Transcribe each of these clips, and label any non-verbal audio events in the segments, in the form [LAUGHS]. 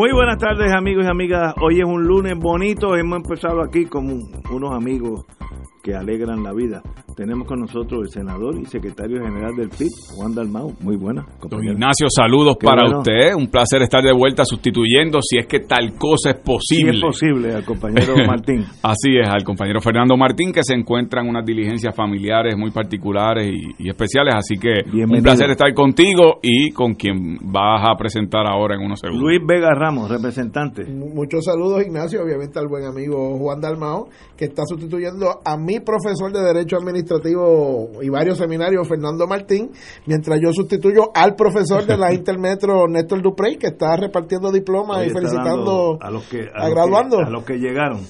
Muy buenas tardes amigos y amigas. Hoy es un lunes bonito. Hemos empezado aquí con unos amigos que alegran la vida. Tenemos con nosotros el senador y secretario general del PIB, Juan Dalmau. Muy buena. Don Ignacio, saludos para usted. Un placer estar de vuelta sustituyendo si es que tal cosa es posible. Si es posible, al compañero [LAUGHS] Martín. Así es, al compañero Fernando Martín, que se encuentra en unas diligencias familiares muy particulares y, especiales. Así que un placer estar contigo y con quien vas a presentar ahora en unos segundos. Luis Vega Ramos, representante. Muchos saludos, Ignacio. Obviamente al buen amigo Juan Dalmao, que está sustituyendo a mi profesor de Derecho Administrativo y varios seminarios, Fernando Martín, mientras yo sustituyo al profesor de la [LAUGHS] Intermetro, Néstor Duprey, que está repartiendo diplomas y felicitando a los que a, graduando. a los que llegaron.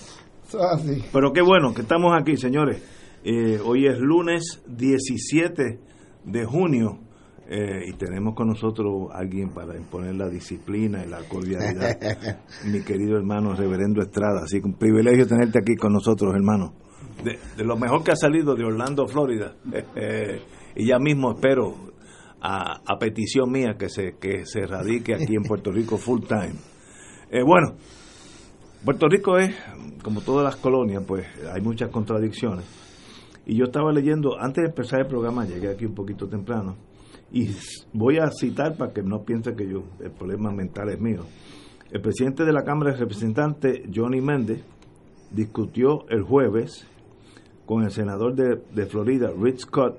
Ah, Pero qué bueno que estamos aquí, señores. Eh, hoy es lunes 17 de junio eh, y tenemos con nosotros alguien para imponer la disciplina y la cordialidad. [LAUGHS] Mi querido hermano Reverendo Estrada, así que un privilegio tenerte aquí con nosotros, hermano de, lo mejor que ha salido de Orlando, Florida. [LAUGHS] Eh, y ya mismo espero, a, petición mía, que se, que se radique aquí en Puerto Rico full time. Eh, bueno, Puerto Rico es, como todas las colonias, pues hay muchas contradicciones. Y yo estaba leyendo, antes de empezar el programa, llegué aquí un poquito temprano, y voy a citar para que no piense que yo, el problema mental es mío. El presidente de la Cámara de Representantes, Johnny Méndez, discutió el jueves con el senador de, Florida, Rich Scott,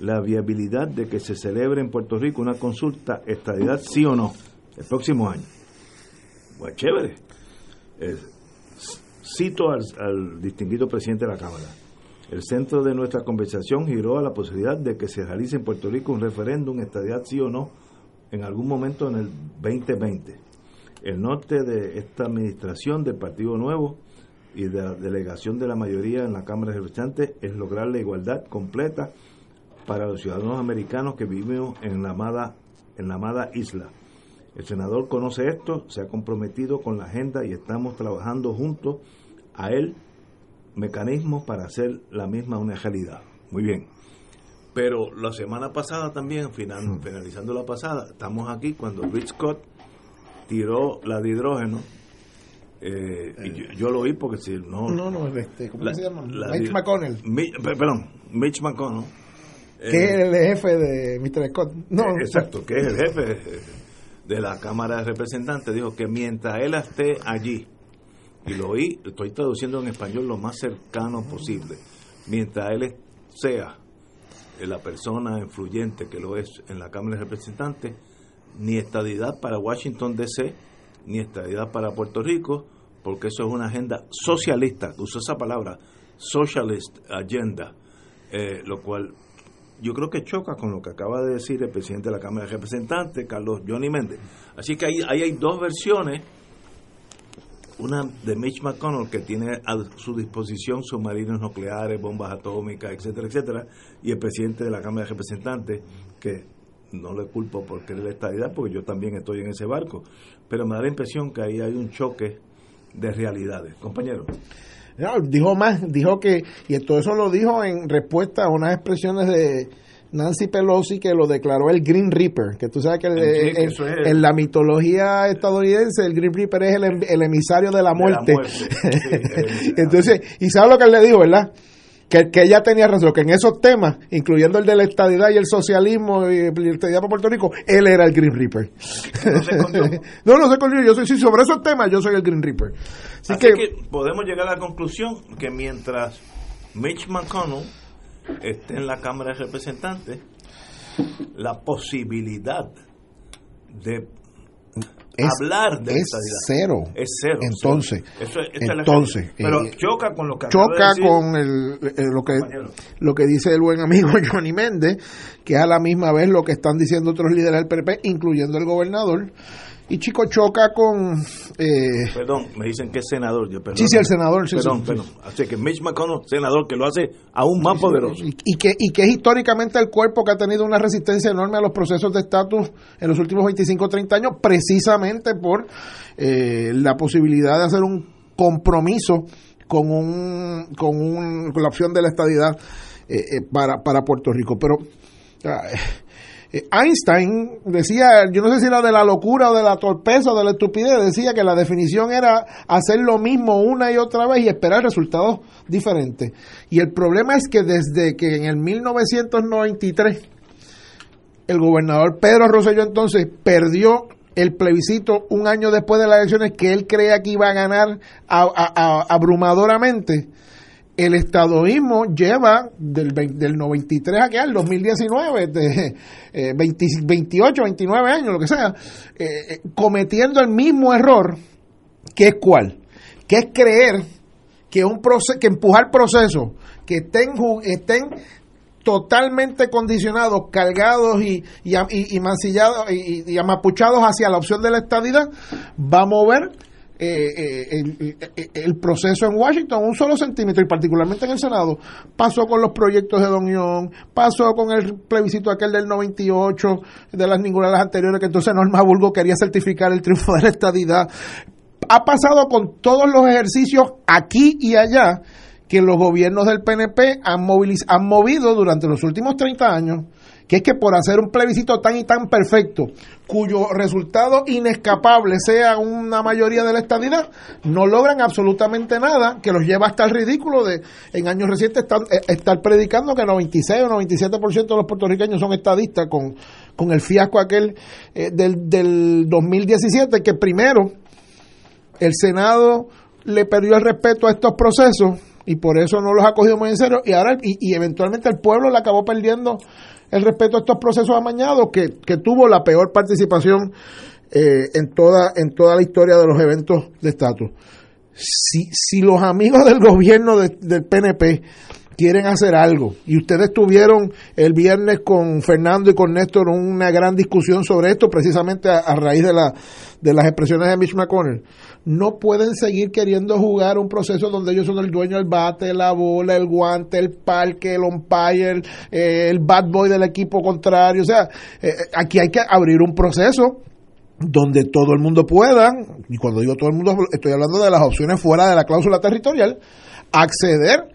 la viabilidad de que se celebre en Puerto Rico una consulta estadidad sí o no el próximo año. Pues chévere. Eh, cito al, al, distinguido presidente de la Cámara. El centro de nuestra conversación giró a la posibilidad de que se realice en Puerto Rico un referéndum estadidad sí o no en algún momento en el 2020. El norte de esta administración del Partido Nuevo y de la delegación de la mayoría en la Cámara de Representantes es lograr la igualdad completa para los ciudadanos americanos que vivimos en la amada, en la amada isla. El senador conoce esto, se ha comprometido con la agenda y estamos trabajando juntos a él mecanismos para hacer la misma una realidad. Muy bien. Pero la semana pasada también, final, finalizando la pasada, estamos aquí cuando Rich Scott tiró la de hidrógeno eh, y yo, lo oí porque si no. No, no, este, ¿cómo se llama? Mitch McConnell. perdón, Mitch McConnell. que es eh, el jefe de Mr. Scott. No, eh, exacto, que es el jefe de la Cámara de Representantes. Dijo que mientras él esté allí, y lo oí, estoy traduciendo en español lo más cercano posible, mientras él sea la persona influyente que lo es en la Cámara de Representantes, ni estadidad para Washington DC ni estabilidad para Puerto Rico, porque eso es una agenda socialista, uso esa palabra, socialist agenda, eh, lo cual yo creo que choca con lo que acaba de decir el presidente de la Cámara de Representantes, Carlos Johnny Méndez. Así que ahí hay dos versiones, una de Mitch McConnell, que tiene a su disposición submarinos nucleares, bombas atómicas, etcétera, etcétera, y el presidente de la Cámara de Representantes, que no le culpo por querer la estabilidad, porque yo también estoy en ese barco, pero me da la impresión que ahí hay un choque de realidades. Compañero. dijo más, dijo que, y todo eso lo dijo en respuesta a unas expresiones de Nancy Pelosi que lo declaró el Green Reaper, que tú sabes que en la mitología estadounidense el Green Reaper es el, em, emisario de la muerte. [LAUGHS] Entonces, y sabes lo que él le dijo, ¿verdad? Que, ella tenía razón, que en esos temas, incluyendo el de la estadidad y el socialismo y la estadidad para Puerto Rico, él era el Green Reaper. [LAUGHS] No, no, se escondió. Yo soy, sí, sobre esos temas yo soy el Green Reaper. Así, que, podemos llegar a la conclusión que mientras Mitch McConnell esté en la Cámara de Representantes, la posibilidad de es, hablar de es cero. Es cero. Entonces, entonces pero eh, choca con lo que choca con el, lo que lo que dice el buen amigo [LAUGHS] Johnny Méndez, que a la misma vez lo que están diciendo otros líderes del PP, incluyendo el gobernador, y Chico choca con... Eh, perdón, me dicen que es senador. Yo, sí, sí, el senador. Sí, perdón, perdón. Así que Mitch McConnell, senador, que lo hace aún más poderoso. Y, que, y que es históricamente el cuerpo que ha tenido una resistencia enorme a los procesos de estatus en los últimos 25 o 30 años, precisamente por eh, la posibilidad de hacer un compromiso con, un, con, un, con la opción de la estadidad eh, para, para Puerto Rico. Pero... Einstein decía, yo no sé si era de la locura o de la torpeza o de la estupidez, decía que la definición era hacer lo mismo una y otra vez y esperar resultados diferentes. Y el problema es que desde que en el 1993 el gobernador Pedro Rosselló entonces perdió el plebiscito un año después de las elecciones que él creía que iba a ganar abrumadoramente, el estadoísmo lleva del, del 93 aquí al 2019, de 28, 29 años, lo que sea, eh, eh, cometiendo el mismo error, que es cuál, que es creer que un proceso, que empujar procesos que estén, estén totalmente condicionados, cargados y, y, y, mancillados y, y, amapuchados hacia la opción de la estadidad, va a mover eh, eh, el, proceso en Washington un solo centímetro y particularmente en el Senado pasó con los proyectos de Don Young, pasó con el plebiscito aquel del 98 de las ninguna de las anteriores que entonces Norma Bulgo quería certificar el triunfo de la estadidad. Ha pasado con todos los ejercicios aquí y allá que los gobiernos del PNP han, han movido durante los últimos 30 años que es que por hacer un plebiscito tan y tan perfecto, cuyo resultado inescapable sea una mayoría de la estadidad, no logran absolutamente nada, que los lleva hasta el ridículo de en años recientes eh, estar, predicando que 96 o 97% de los puertorriqueños son estadistas con, con el fiasco aquel eh, del, del 2017, que primero el Senado le perdió el respeto a estos procesos y por eso no los ha cogido muy en serio y ahora y, y eventualmente el pueblo le acabó perdiendo el respeto a estos procesos amañados que, que tuvo la peor participación eh, en, toda, en toda la historia de los eventos de estatus. Si, si los amigos del gobierno del PNP quieren hacer algo. Y ustedes tuvieron el viernes con Fernando y con Néstor una gran discusión sobre esto, precisamente a, a raíz de, la, de las expresiones de Mitch McConnell no pueden seguir queriendo jugar un proceso donde ellos son el dueño del bate, la bola, el guante, el parque, el umpire, eh, el bad boy del equipo contrario. O sea, eh, eh, aquí hay que abrir un proceso donde todo el mundo pueda, y cuando digo todo el mundo, estoy hablando de las opciones fuera de la cláusula territorial, acceder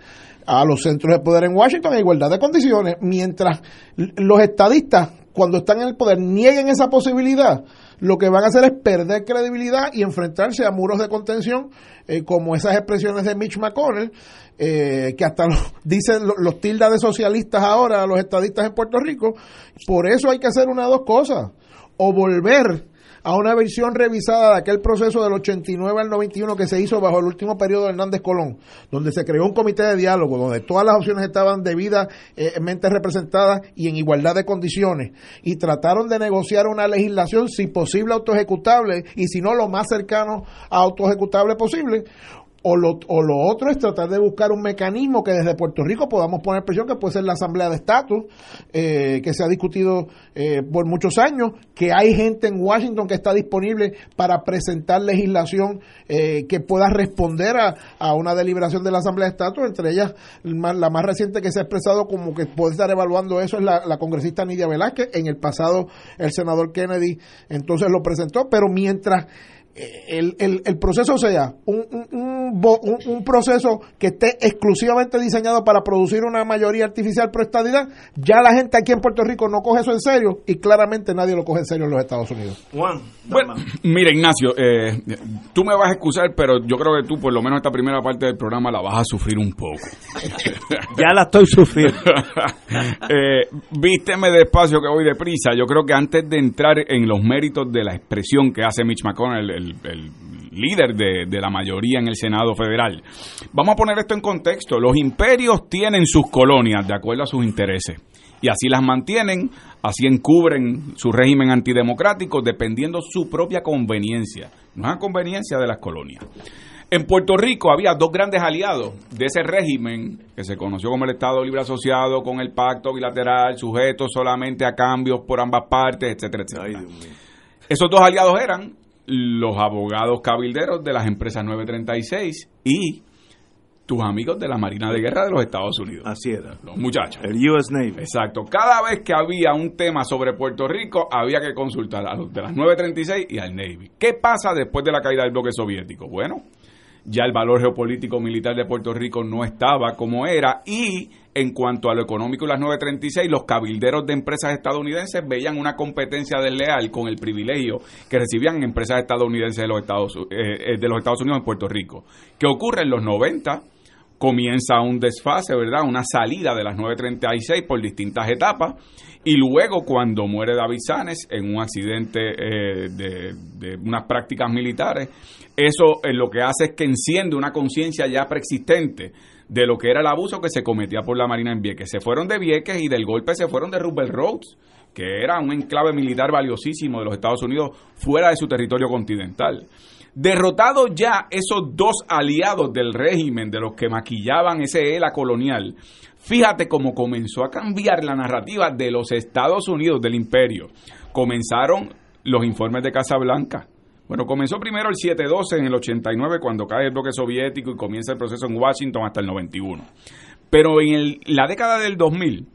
a los centros de poder en Washington en igualdad de condiciones, mientras los estadistas, cuando están en el poder, nieguen esa posibilidad lo que van a hacer es perder credibilidad y enfrentarse a muros de contención eh, como esas expresiones de Mitch McConnell, eh, que hasta [LAUGHS] dicen los, tildas de socialistas ahora, los estadistas en Puerto Rico. Por eso hay que hacer una de dos cosas, o volver a una versión revisada de aquel proceso del 89 al 91 que se hizo bajo el último periodo de Hernández Colón, donde se creó un comité de diálogo, donde todas las opciones estaban debidamente representadas y en igualdad de condiciones, y trataron de negociar una legislación, si posible, autoejecutable, y si no, lo más cercano a autoejecutable posible, o lo, o lo otro es tratar de buscar un mecanismo que desde Puerto Rico podamos poner presión, que puede ser la Asamblea de Estatus, eh, que se ha discutido eh, por muchos años, que hay gente en Washington que está disponible para presentar legislación eh, que pueda responder a, a, una deliberación de la Asamblea de Estatus, entre ellas la más reciente que se ha expresado como que puede estar evaluando eso es la, la congresista Nidia Velázquez, en el pasado el senador Kennedy entonces lo presentó, pero mientras el, el, el, proceso sea un, un, un, proceso que esté exclusivamente diseñado para producir una mayoría artificial pro estadidad, ya la gente aquí en Puerto Rico no coge eso en serio y claramente nadie lo coge en serio en los Estados Unidos. Juan, bueno, [LAUGHS] mira Ignacio, eh, tú me vas a excusar, pero yo creo que tú por lo menos esta primera parte del programa la vas a sufrir un poco. [LAUGHS] ya la estoy sufriendo. [LAUGHS] eh, vísteme despacio que voy deprisa. Yo creo que antes de entrar en los méritos de la expresión que hace Mitch McConnell, el el, líder de, de, la mayoría en el Senado federal. Vamos a poner esto en contexto. Los imperios tienen sus colonias de acuerdo a sus intereses. Y así las mantienen, así encubren su régimen antidemocrático dependiendo su propia conveniencia, no es la conveniencia de las colonias. En Puerto Rico había dos grandes aliados de ese régimen que se conoció como el Estado Libre Asociado con el pacto bilateral, sujeto solamente a cambios por ambas partes, etcétera, etcétera. Esos dos aliados eran los abogados cabilderos de las empresas 936 y tus amigos de la Marina de Guerra de los Estados Unidos. Así era. Los muchachos. El US Navy. Exacto. Cada vez que había un tema sobre Puerto Rico, había que consultar a los de las 936 y al Navy. ¿Qué pasa después de la caída del bloque soviético? Bueno, ya el valor geopolítico militar de Puerto Rico no estaba como era y en cuanto a lo económico y las 936, los cabilderos de empresas estadounidenses veían una competencia desleal con el privilegio que recibían empresas estadounidenses de los Estados, eh, eh, de los Estados Unidos en Puerto Rico. ¿Qué ocurre en los 90? Comienza un desfase, ¿verdad? Una salida de las 936 por distintas etapas y luego, cuando muere David Sanes en un accidente eh, de, unas prácticas militares, eso lo que hace es que enciende una conciencia ya preexistente de lo que era el abuso que se cometía por la Marina en Vieques. Se fueron de Vieques y del golpe se fueron de Roosevelt Roads, que era un enclave militar valiosísimo de los Estados Unidos fuera de su territorio continental. Derrotados ya esos dos aliados del régimen, de los que maquillaban ese ELA colonial, Fíjate cómo comenzó a cambiar la narrativa de los Estados Unidos, del imperio. Comenzaron los informes de Casablanca. Bueno, comenzó primero el 7-12 en el 89 cuando cae el bloque soviético y comienza el proceso en Washington hasta el 91. Pero en la década del 2000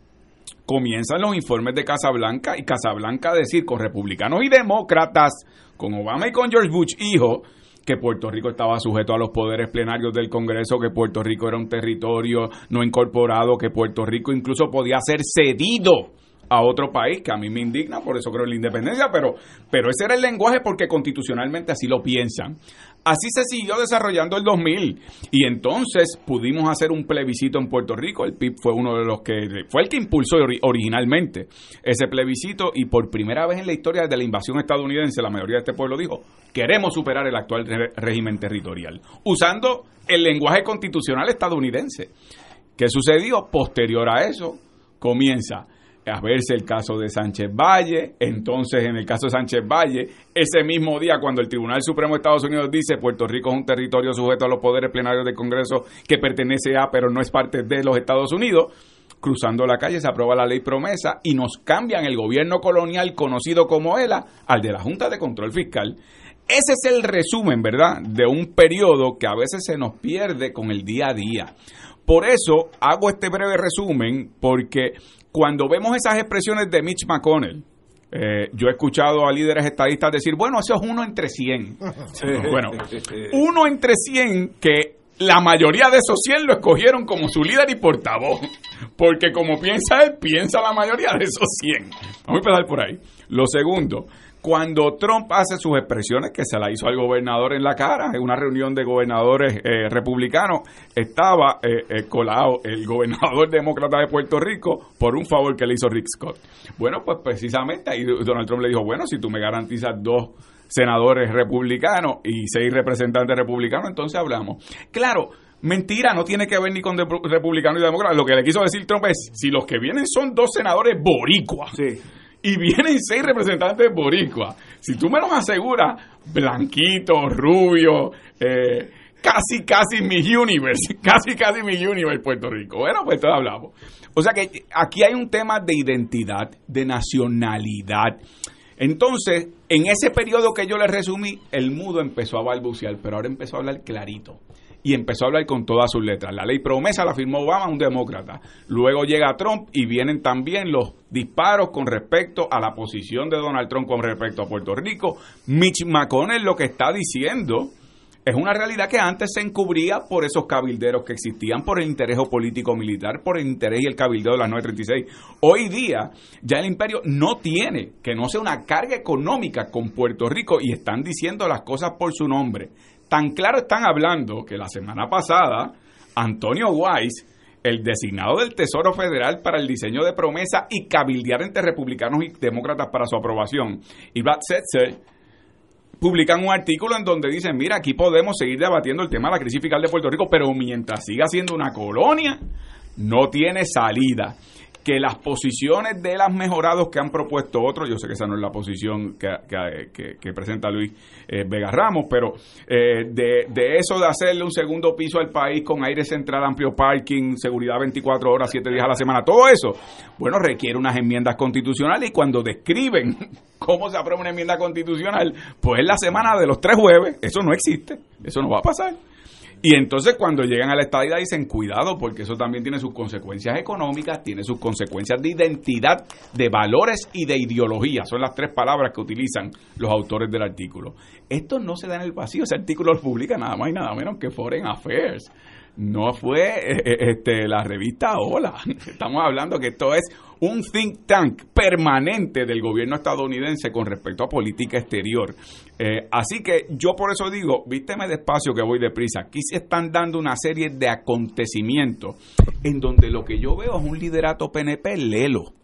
comienzan los informes de Casablanca y Casablanca decir con republicanos y demócratas, con Obama y con George Bush hijo, que Puerto Rico estaba sujeto a los poderes plenarios del Congreso, que Puerto Rico era un territorio no incorporado, que Puerto Rico incluso podía ser cedido a otro país, que a mí me indigna, por eso creo en la independencia, pero, pero ese era el lenguaje porque constitucionalmente así lo piensan. Así se siguió desarrollando el 2000 y entonces pudimos hacer un plebiscito en Puerto Rico. El PIB fue uno de los que fue el que impulsó originalmente ese plebiscito y por primera vez en la historia de la invasión estadounidense la mayoría de este pueblo dijo queremos superar el actual régimen territorial usando el lenguaje constitucional estadounidense. ¿Qué sucedió? Posterior a eso comienza a verse el caso de Sánchez Valle. Entonces, en el caso de Sánchez Valle, ese mismo día, cuando el Tribunal Supremo de Estados Unidos dice Puerto Rico es un territorio sujeto a los poderes plenarios del Congreso que pertenece a, pero no es parte de los Estados Unidos, cruzando la calle se aprueba la ley promesa y nos cambian el gobierno colonial conocido como ELA al de la Junta de Control Fiscal. Ese es el resumen, ¿verdad?, de un periodo que a veces se nos pierde con el día a día. Por eso hago este breve resumen, porque cuando vemos esas expresiones de Mitch McConnell, eh, yo he escuchado a líderes estadistas decir, bueno, eso es uno entre 100. [LAUGHS] bueno, uno entre 100 que la mayoría de esos 100 lo escogieron como su líder y portavoz. Porque como piensa él, piensa la mayoría de esos 100. Vamos a empezar por ahí. Lo segundo, cuando Trump hace sus expresiones, que se la hizo al gobernador en la cara, en una reunión de gobernadores eh, republicanos, estaba eh, eh, colado el [LAUGHS] gobernador demócrata de Puerto Rico por un favor que le hizo Rick Scott. Bueno, pues precisamente ahí Donald Trump le dijo, bueno, si tú me garantizas dos senadores republicanos y seis representantes republicanos, entonces hablamos. Claro, Mentira, no tiene que ver ni con republicanos y demócratas. Lo que le quiso decir Trump es, si los que vienen son dos senadores boricuas, sí y vienen seis representantes boricua. Si tú me los aseguras, blanquito, rubio, eh, casi, casi mi universe, [LAUGHS] casi, casi mi universe Puerto Rico. Bueno, pues todo hablamos. O sea que aquí hay un tema de identidad, de nacionalidad. Entonces, en ese periodo que yo le resumí, el mudo empezó a balbucear, pero ahora empezó a hablar clarito y empezó a hablar con todas sus letras. La ley promesa la firmó Obama, un demócrata. Luego llega Trump y vienen también los disparos con respecto a la posición de Donald Trump con respecto a Puerto Rico. Mitch McConnell lo que está diciendo es una realidad que antes se encubría por esos cabilderos que existían, por el interés político militar, por el interés y el cabildeo de las 936. Hoy día ya el imperio no tiene que no sea una carga económica con Puerto Rico y están diciendo las cosas por su nombre. Tan claro están hablando que la semana pasada Antonio Weiss, el designado del Tesoro Federal para el diseño de promesa y cabildear entre republicanos y demócratas para su aprobación, y Brad Setzer, publican un artículo en donde dicen, mira, aquí podemos seguir debatiendo el tema de la crisis fiscal de Puerto Rico, pero mientras siga siendo una colonia, no tiene salida. Que las posiciones de las mejorados que han propuesto otros, yo sé que esa no es la posición que, que, presenta Luis eh, Vega Ramos, pero eh, de, de, eso de hacerle un segundo piso al país con aire central, amplio parking, seguridad 24 horas, 7 días a la semana, todo eso, bueno, requiere unas enmiendas constitucionales y cuando describen [LAUGHS] cómo se aprueba una enmienda constitucional, pues es la semana de los tres jueves, eso no existe, eso no va a pasar. Y entonces cuando llegan a la estadidad dicen cuidado porque eso también tiene sus consecuencias económicas, tiene sus consecuencias de identidad, de valores y de ideología. Son las tres palabras que utilizan los autores del artículo. Esto no se da en el vacío, ese artículo lo publica nada más y nada menos que Foreign Affairs no fue eh, eh, este, la revista Hola. [LAUGHS] Estamos hablando que esto es un think tank permanente del gobierno estadounidense con respecto a política exterior. Eh, así que yo por eso digo, vísteme despacio que voy deprisa. Aquí se están dando una serie de acontecimientos en donde lo que yo veo es un liderato PNP lelo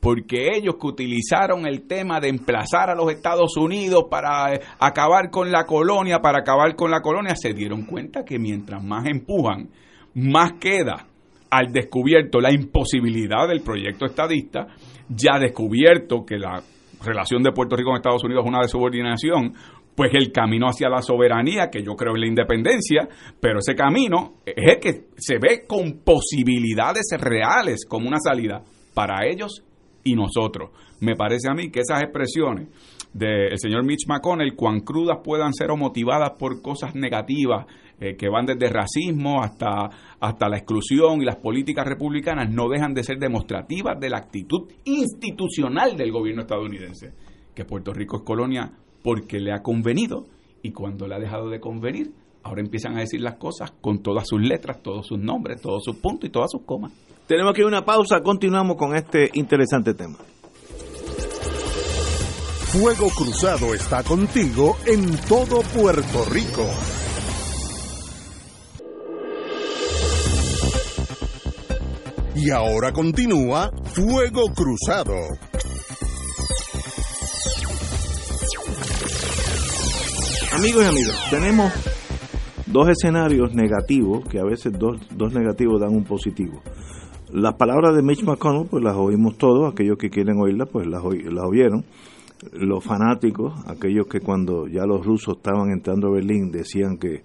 porque ellos que utilizaron el tema de emplazar a los Estados Unidos para eh, acabar con la colonia, para acabar con la colonia, se dieron cuenta que mientras más empujan, más queda al descubierto la imposibilidad del proyecto estadista, ya descubierto que la relación de Puerto Rico con Estados Unidos es una de subordinación, pues el camino hacia la soberanía, que yo creo en la independencia, pero ese camino es el que se ve con posibilidades reales como una salida para ellos y nosotros. Me parece a mí que esas expresiones del señor Mitch McConnell, cuán crudas puedan ser o motivadas por cosas negativas eh, que van desde racismo hasta, hasta la exclusión y las políticas republicanas, no dejan de ser demostrativas de la actitud institucional del gobierno estadounidense, que Puerto Rico es colonia porque le ha convenido y cuando le ha dejado de convenir, ahora empiezan a decir las cosas con todas sus letras, todos sus nombres, todos sus puntos y todas sus comas. Tenemos aquí una pausa, continuamos con este interesante tema. Fuego Cruzado está contigo en todo Puerto Rico. Y ahora continúa Fuego Cruzado. Amigos y amigas, tenemos dos escenarios negativos, que a veces dos, dos negativos dan un positivo. Las palabras de Mitch McConnell, pues las oímos todos, aquellos que quieren oírlas, pues las, las oyeron. Los fanáticos, aquellos que cuando ya los rusos estaban entrando a Berlín decían que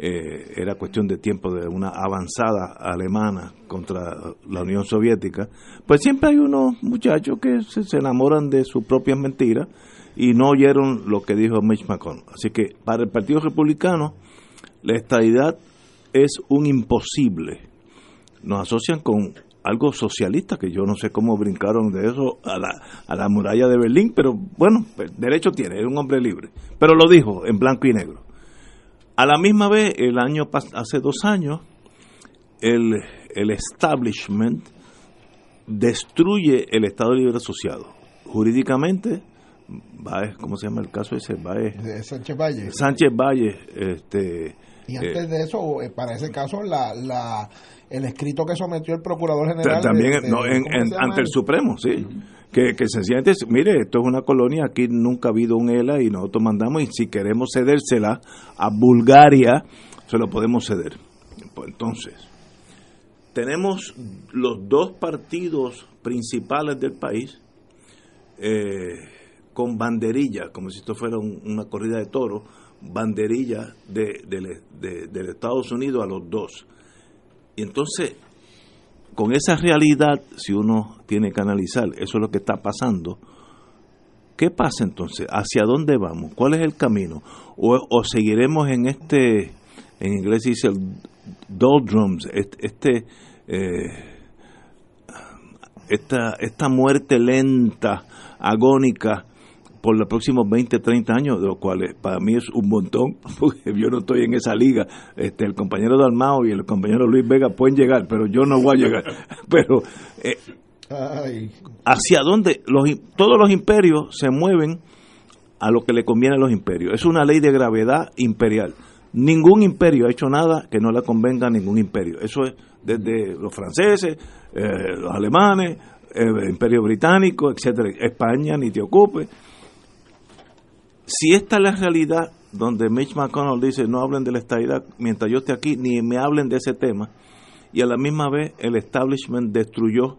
eh, era cuestión de tiempo de una avanzada alemana contra la Unión Soviética, pues siempre hay unos muchachos que se, enamoran de sus propias mentiras y no oyeron lo que dijo Mitch McConnell. Así que para el Partido Republicano, la estadidad es un imposible. Nos asocian con algo socialista, que yo no sé cómo brincaron de eso a la, a la muralla de Berlín, pero bueno, pues, derecho tiene, es un hombre libre. Pero lo dijo en blanco y negro. A la misma vez, el año hace dos años, el, el establishment destruye el Estado Libre Asociado. Jurídicamente, ¿cómo se llama el caso ese? de Sánchez Valle. Sánchez Valle. Este, y antes eh, de eso, eh, para ese caso, la, la el escrito que sometió el Procurador General. También ante el Supremo, sí. Que, que sencillamente, mire, esto es una colonia, aquí nunca ha habido un ELA y nosotros mandamos, y si queremos cedérsela a Bulgaria, se lo podemos ceder. Pues entonces, tenemos los dos partidos principales del país eh, con banderilla, como si esto fuera una corrida de toros, banderilla de, de, de Estados Unidos a los dos y entonces, con esa realidad, si uno tiene que analizar, eso es lo que está pasando, ¿qué pasa entonces? ¿Hacia dónde vamos? ¿Cuál es el camino? ¿O, seguiremos en este, en inglés dice el doldrums, este, eh, esta, esta muerte lenta, agónica, por los próximos 20, 30 años, de los cuales para mí es un montón, [LAUGHS] porque yo no estoy en esa liga. Este, el compañero Dalmao y el compañero Luis Vega pueden llegar, pero yo no voy a llegar. [LAUGHS] Pero, eh, ¿hacia dónde? Los, todos los imperios se mueven a lo que le conviene a los imperios. Es una ley de gravedad imperial. Ningún imperio ha hecho nada que no le convenga a ningún imperio. Eso es desde los franceses, eh, los alemanes, el imperio británico, etcétera. España, ni te ocupe si esta es la realidad donde Mitch McConnell dice no hablen de la estabilidad mientras yo esté aquí, ni me hablen de ese tema, y a la misma vez el establishment destruyó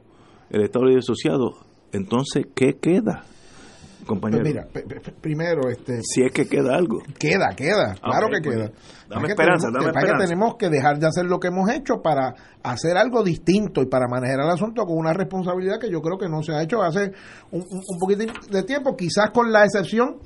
el Estado Libre Asociado, entonces, ¿qué queda? Compañero. Pues mira, primero, este, si es que queda algo. Queda, queda, claro que pues, queda. Dame esperanza, tenemos, dame esperanza. que tenemos que dejar de hacer lo que hemos hecho para hacer algo distinto y para manejar el asunto con una responsabilidad que yo creo que no se ha hecho hace un, un poquito de tiempo, quizás con la excepción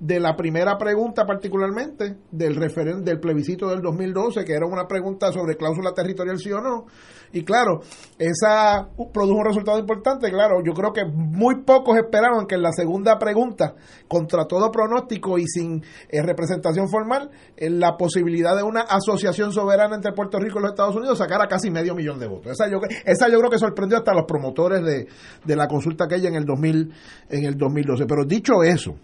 de la primera pregunta particularmente del referen del plebiscito del 2012 que era una pregunta sobre cláusula territorial sí o no y claro esa produjo un resultado importante claro yo creo que muy pocos esperaban que en la segunda pregunta contra todo pronóstico y sin eh, representación formal en la posibilidad de una asociación soberana entre Puerto Rico y los Estados Unidos sacara casi medio millón de votos. Esa yo esa yo creo que sorprendió hasta los promotores de, de la consulta aquella en el 2000 en el 2012 pero dicho eso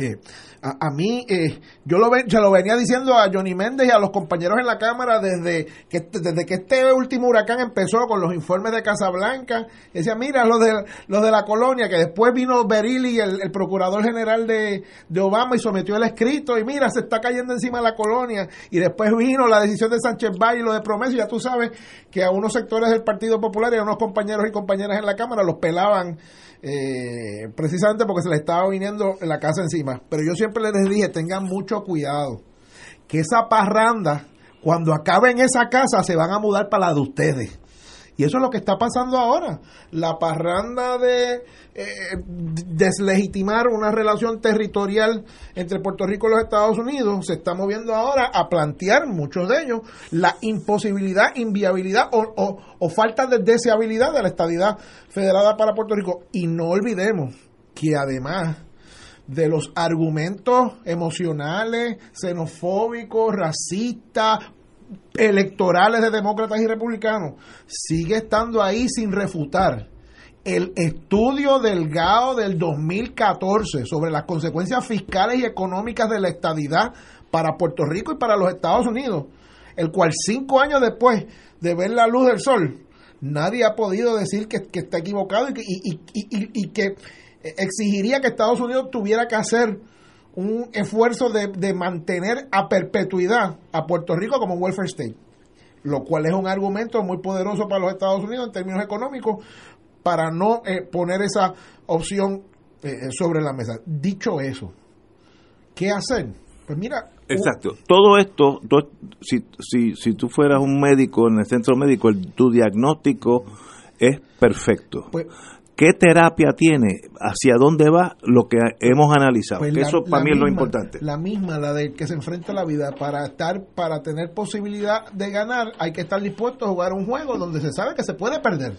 eh, a, mí, eh, yo lo se lo venía diciendo a Johnny Méndez y a los compañeros en la Cámara desde que, desde que este último huracán empezó con los informes de Casablanca. Decía, mira, los de, los de la colonia, que después vino Berilli, el, el procurador general de, de, Obama, y sometió el escrito, y mira, se está cayendo encima la colonia. Y después vino la decisión de Sánchez Valle y lo de Promesa, ya tú sabes que a unos sectores del Partido Popular y a unos compañeros y compañeras en la Cámara los pelaban eh, precisamente porque se le estaba viniendo la casa encima. Pero yo siempre les dije, tengan mucho cuidado, que esa parranda, cuando acabe en esa casa, se van a mudar para la de ustedes. Y eso es lo que está pasando ahora. La parranda de eh, deslegitimar una relación territorial entre Puerto Rico y los Estados Unidos se está moviendo ahora a plantear, muchos de ellos, la imposibilidad, inviabilidad o, o falta de deseabilidad de la estadidad federada para Puerto Rico. Y no olvidemos que además de los argumentos emocionales, xenofóbicos, racistas, electorales de demócratas y republicanos, sigue estando ahí sin refutar el estudio del GAO del 2014 sobre las consecuencias fiscales y económicas de la estadidad para Puerto Rico y para los Estados Unidos, el cual cinco años después de ver la luz del sol, nadie ha podido decir que, está equivocado y, y que exigiría que Estados Unidos tuviera que hacer un esfuerzo de, mantener a perpetuidad a Puerto Rico como un welfare state, lo cual es un argumento muy poderoso para los Estados Unidos en términos económicos para no eh, poner esa opción eh, sobre la mesa. Dicho eso, ¿qué hacer? Pues mira. Exacto. Todo esto, si, si, si tú fueras un médico en el centro médico, tu diagnóstico es perfecto. Pues, qué terapia tiene, hacia dónde va, lo que hemos analizado. Pues eso para mí es lo importante. La misma, la de que se enfrenta a la vida. Para estar, para tener posibilidad de ganar, hay que estar dispuesto a jugar un juego donde se sabe que se puede perder.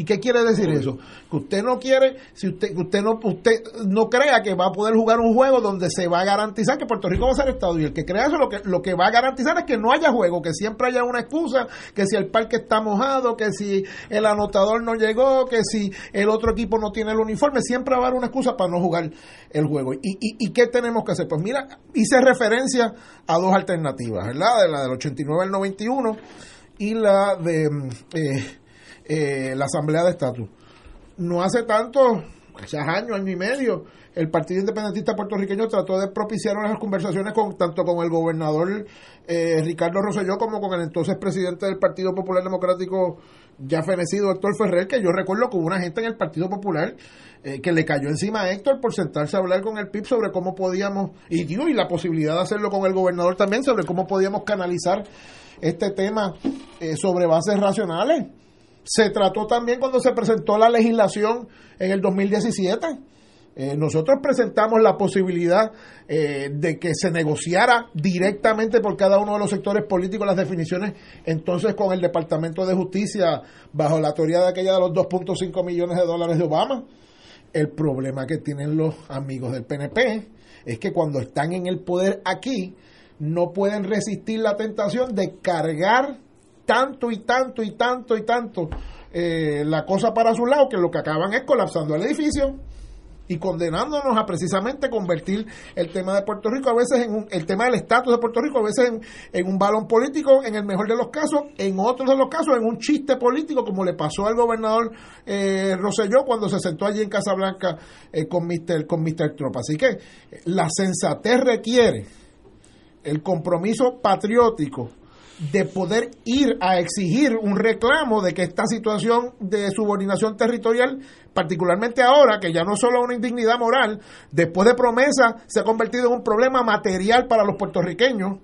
¿Y qué quiere decir eso? Que usted no quiere, si usted, usted no, usted no crea que va a poder jugar un juego donde se va a garantizar que Puerto Rico va a ser Estado. Y el que crea eso lo que, lo que va a garantizar es que no haya juego, que siempre haya una excusa, que si el parque está mojado, que si el anotador no llegó, que si el otro equipo no tiene el uniforme, siempre va a haber una excusa para no jugar el juego. ¿Y, y, qué tenemos que hacer? Pues mira, hice referencia a dos alternativas, ¿verdad? De la del 89 al 91 y la de... Eh, eh, la Asamblea de Estatus. No hace tanto, quizás año, año y medio, el Partido Independentista Puertorriqueño trató de propiciar unas conversaciones con tanto con el gobernador eh, Ricardo Rosselló como con el entonces presidente del Partido Popular Democrático ya fenecido Héctor Ferrer, que yo recuerdo que hubo una gente en el Partido Popular eh, que le cayó encima a Héctor por sentarse a hablar con el PIB sobre cómo podíamos, y, y la posibilidad de hacerlo con el gobernador también, sobre cómo podíamos canalizar este tema sobre bases racionales se trató también cuando se presentó la legislación en el 2017. Eh, nosotros presentamos la posibilidad eh, de que se negociara directamente por cada uno de los sectores políticos las definiciones, entonces con el Departamento de Justicia, bajo la teoría de aquella de los 2.5 millones de dólares de Obama. El problema que tienen los amigos del PNP es que cuando están en el poder aquí, no pueden resistir la tentación de cargar tanto y tanto y tanto y tanto eh, la cosa para su lado que lo que acaban es colapsando el edificio y condenándonos a precisamente convertir el tema de Puerto Rico a veces en un, el tema del estatus de Puerto Rico a veces en, un balón político en el mejor de los casos en otros de los casos en un chiste político como le pasó al gobernador eh, Rosselló cuando se sentó allí en Casablanca eh, con Mr. con Mr. Trump así que la sensatez requiere el compromiso patriótico de poder ir a exigir un reclamo de que esta situación de subordinación territorial, particularmente ahora, que ya no es solo una indignidad moral, después de promesa se ha convertido en un problema material para los puertorriqueños,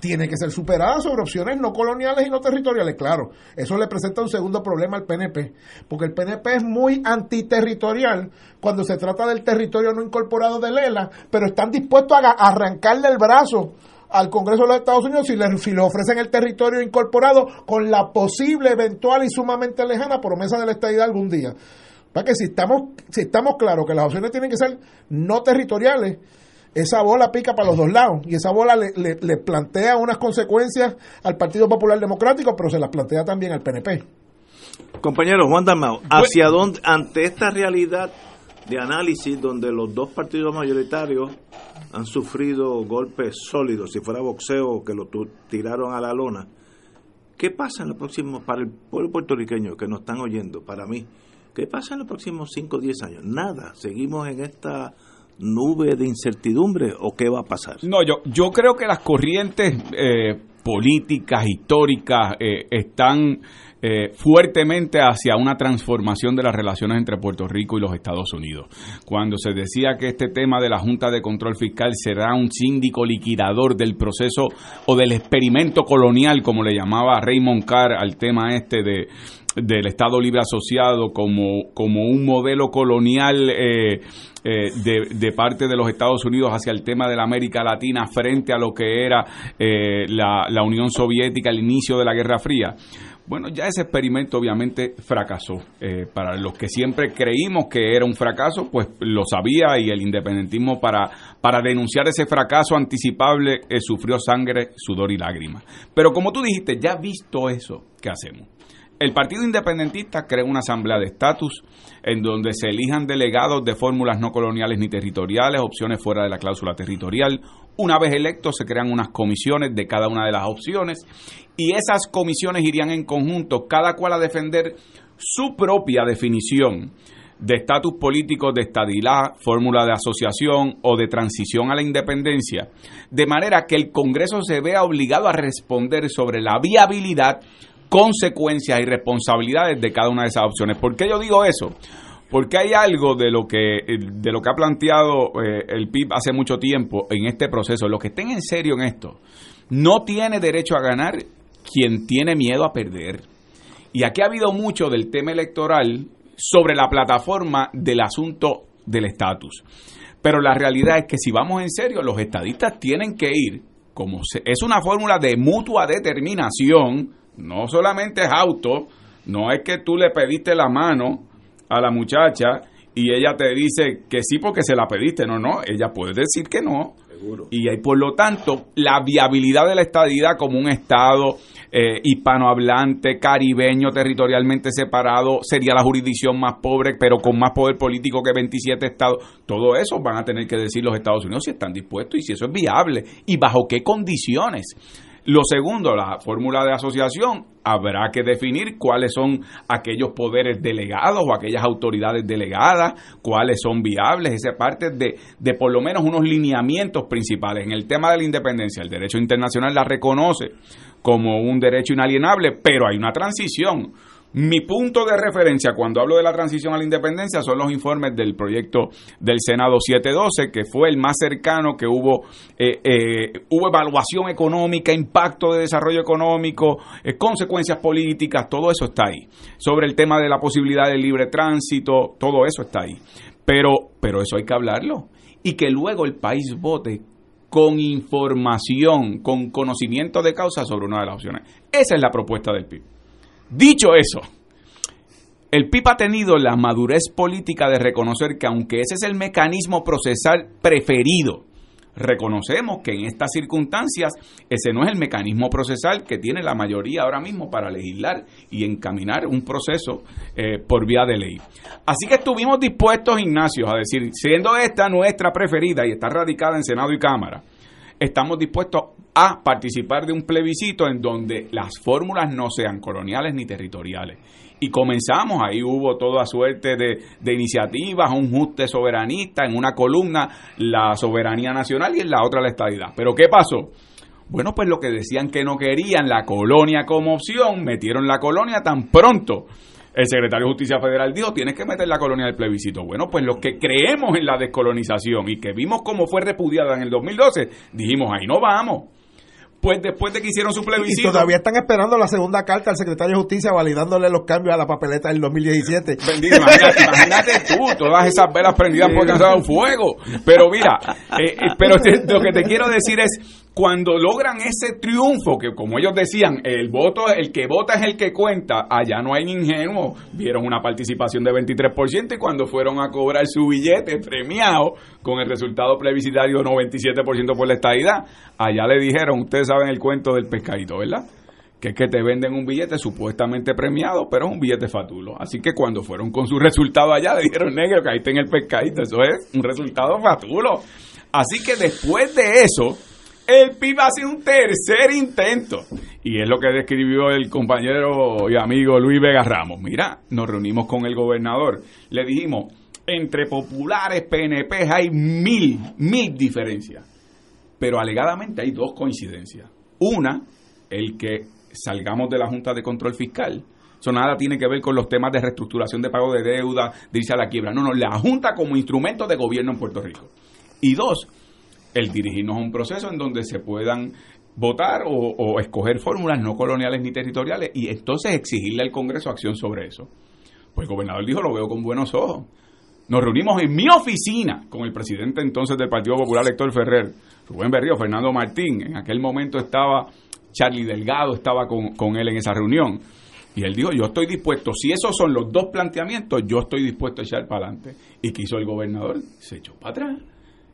tiene que ser superada sobre opciones no coloniales y no territoriales. Claro, eso le presenta un segundo problema al PNP, porque el PNP es muy antiterritorial cuando se trata del territorio no incorporado de Lela, pero están dispuestos a arrancarle el brazo al Congreso de los Estados Unidos si le, si le ofrecen el territorio incorporado con la posible, eventual y sumamente lejana promesa de la estadidad algún día. Para que si estamos, si estamos claros que las opciones tienen que ser no territoriales, esa bola pica para los dos lados y esa bola le, plantea unas consecuencias al Partido Popular Democrático, pero se las plantea también al PNP. Compañero Juan Damao, ¿hacia dónde, ante esta realidad de análisis donde los dos partidos mayoritarios han sufrido golpes sólidos, si fuera boxeo que lo tiraron a la lona, ¿qué pasa en los próximos, para el pueblo puertorriqueño que nos están oyendo, para mí, qué pasa en los próximos 5 o 10 años? Nada, seguimos en esta nube de incertidumbre o qué va a pasar? No, yo, yo creo que las corrientes eh, políticas, históricas, eh, están eh, fuertemente hacia una transformación de las relaciones entre Puerto Rico y los Estados Unidos. Cuando se decía que este tema de la Junta de Control Fiscal será un síndico liquidador del proceso o del experimento colonial, como le llamaba Raymond Carr al tema este de del Estado Libre Asociado como, como un modelo colonial eh, eh, de, parte de los Estados Unidos hacia el tema de la América Latina frente a lo que era eh, la, la, Unión Soviética al inicio de la Guerra Fría. Bueno, ya ese experimento obviamente fracasó. para los que siempre creímos que era un fracaso, pues lo sabía y el independentismo para, para denunciar ese fracaso anticipable sufrió sangre, sudor y lágrimas. Pero como tú dijiste, ya visto eso, ¿qué hacemos? El Partido Independentista crea una asamblea de estatus en donde se elijan delegados de fórmulas no coloniales ni territoriales, opciones fuera de la cláusula territorial. Una vez electos se crean unas comisiones de cada una de las opciones y esas comisiones irían en conjunto, cada cual a defender su propia definición de estatus político de estadilá, fórmula de asociación o de transición a la independencia, de manera que el Congreso se vea obligado a responder sobre la viabilidad consecuencias y responsabilidades de cada una de esas opciones. ¿Por qué yo digo eso? Porque hay algo de lo que, de lo que ha planteado eh, el PIB hace mucho tiempo en este proceso. Los que estén en serio en esto, no tiene derecho a ganar quien tiene miedo a perder. Y aquí ha habido mucho del tema electoral sobre la plataforma del asunto del estatus. Pero la realidad es que si vamos en serio, los estadistas tienen que ir, como es una fórmula de mutua determinación, no solamente es auto, no es que tú le pediste la mano a la muchacha y ella te dice que sí porque se la pediste, no, no, ella puede decir que no. Y hay, por lo tanto, la viabilidad de la estadidad como un Estado eh, hispanohablante, caribeño, territorialmente separado, sería la jurisdicción más pobre, pero con más poder político que 27 estados. Todo eso van a tener que decir los Estados Unidos si están dispuestos y si eso es viable y bajo qué condiciones. Lo segundo, la fórmula de asociación, habrá que definir cuáles son aquellos poderes delegados o aquellas autoridades delegadas, cuáles son viables, esa parte de, de por lo menos unos lineamientos principales. En el tema de la independencia, el derecho internacional la reconoce como un derecho inalienable, pero hay una transición mi punto de referencia cuando hablo de la transición a la independencia son los informes del proyecto del Senado 712, que fue el más cercano, que hubo, eh, eh, hubo evaluación económica, impacto de desarrollo económico, eh, consecuencias políticas, todo eso está ahí. Sobre el tema de la posibilidad de libre tránsito, todo eso está ahí. Pero, pero eso hay que hablarlo. Y que luego el país vote con información, con conocimiento de causa sobre una de las opciones. Esa es la propuesta del PIB. Dicho eso, el PIB ha tenido la madurez política de reconocer que aunque ese es el mecanismo procesal preferido, reconocemos que en estas circunstancias ese no es el mecanismo procesal que tiene la mayoría ahora mismo para legislar y encaminar un proceso eh, por vía de ley. Así que estuvimos dispuestos, Ignacio, a decir, siendo esta nuestra preferida y está radicada en Senado y Cámara, estamos dispuestos a participar de un plebiscito en donde las fórmulas no sean coloniales ni territoriales. Y comenzamos, ahí hubo toda suerte de, iniciativas, un juste soberanista, en una columna la soberanía nacional y en la otra la estadidad. Pero ¿qué pasó? Bueno, pues lo que decían que no querían, la colonia como opción, metieron la colonia tan pronto. El secretario de Justicia Federal dijo, tienes que meter la colonia del plebiscito. Bueno, pues los que creemos en la descolonización y que vimos cómo fue repudiada en el 2012, dijimos, ahí no vamos pues después de que hicieron su plebiscito. Y todavía están esperando la segunda carta al secretario de Justicia validándole los cambios a la papeleta del 2017. Bendito, imagínate, tú, todas esas velas prendidas por cansado fuego. Pero mira, eh, eh, pero lo que te quiero decir es, cuando logran ese triunfo, que como ellos decían, el voto, el que vota es el que cuenta, allá no hay ingenuo, vieron una participación de 23% y cuando fueron a cobrar su billete premiado con el resultado plebiscitario 97% por la estadidad, allá le dijeron, ustedes saben el cuento del pescadito, ¿verdad? que es que te venden un billete supuestamente premiado, pero es un billete fatulo. Así que cuando fueron con su resultado allá, le dijeron, negro, está en el pescadito, eso es un resultado fatulo. Así que después de eso, el PIB hace un tercer intento. Y es lo que describió el compañero y amigo Luis Vega Ramos. Mira, nos reunimos con el gobernador. Le dijimos, entre populares, PNP hay mil, mil diferencias. Pero alegadamente hay dos coincidencias. Una, el que salgamos de la Junta de Control Fiscal. Eso nada tiene que ver con los temas de reestructuración de pago de deuda, de irse a la quiebra. No, no, la Junta como instrumento de gobierno en Puerto Rico. Y dos, el dirigirnos a un proceso en donde se puedan votar o, escoger fórmulas no coloniales ni territoriales y entonces exigirle al Congreso acción sobre eso. Pues el gobernador dijo, lo veo con buenos ojos. Nos reunimos en mi oficina con el presidente entonces del Partido Popular, Héctor Ferrer, Rubén Berrío, Fernando Martín. En aquel momento estaba Charlie Delgado, estaba con, con él en esa reunión. Y él dijo, yo estoy dispuesto, si esos son los dos planteamientos, yo estoy dispuesto a echar para adelante. ¿Y qué hizo el gobernador? Se echó para atrás.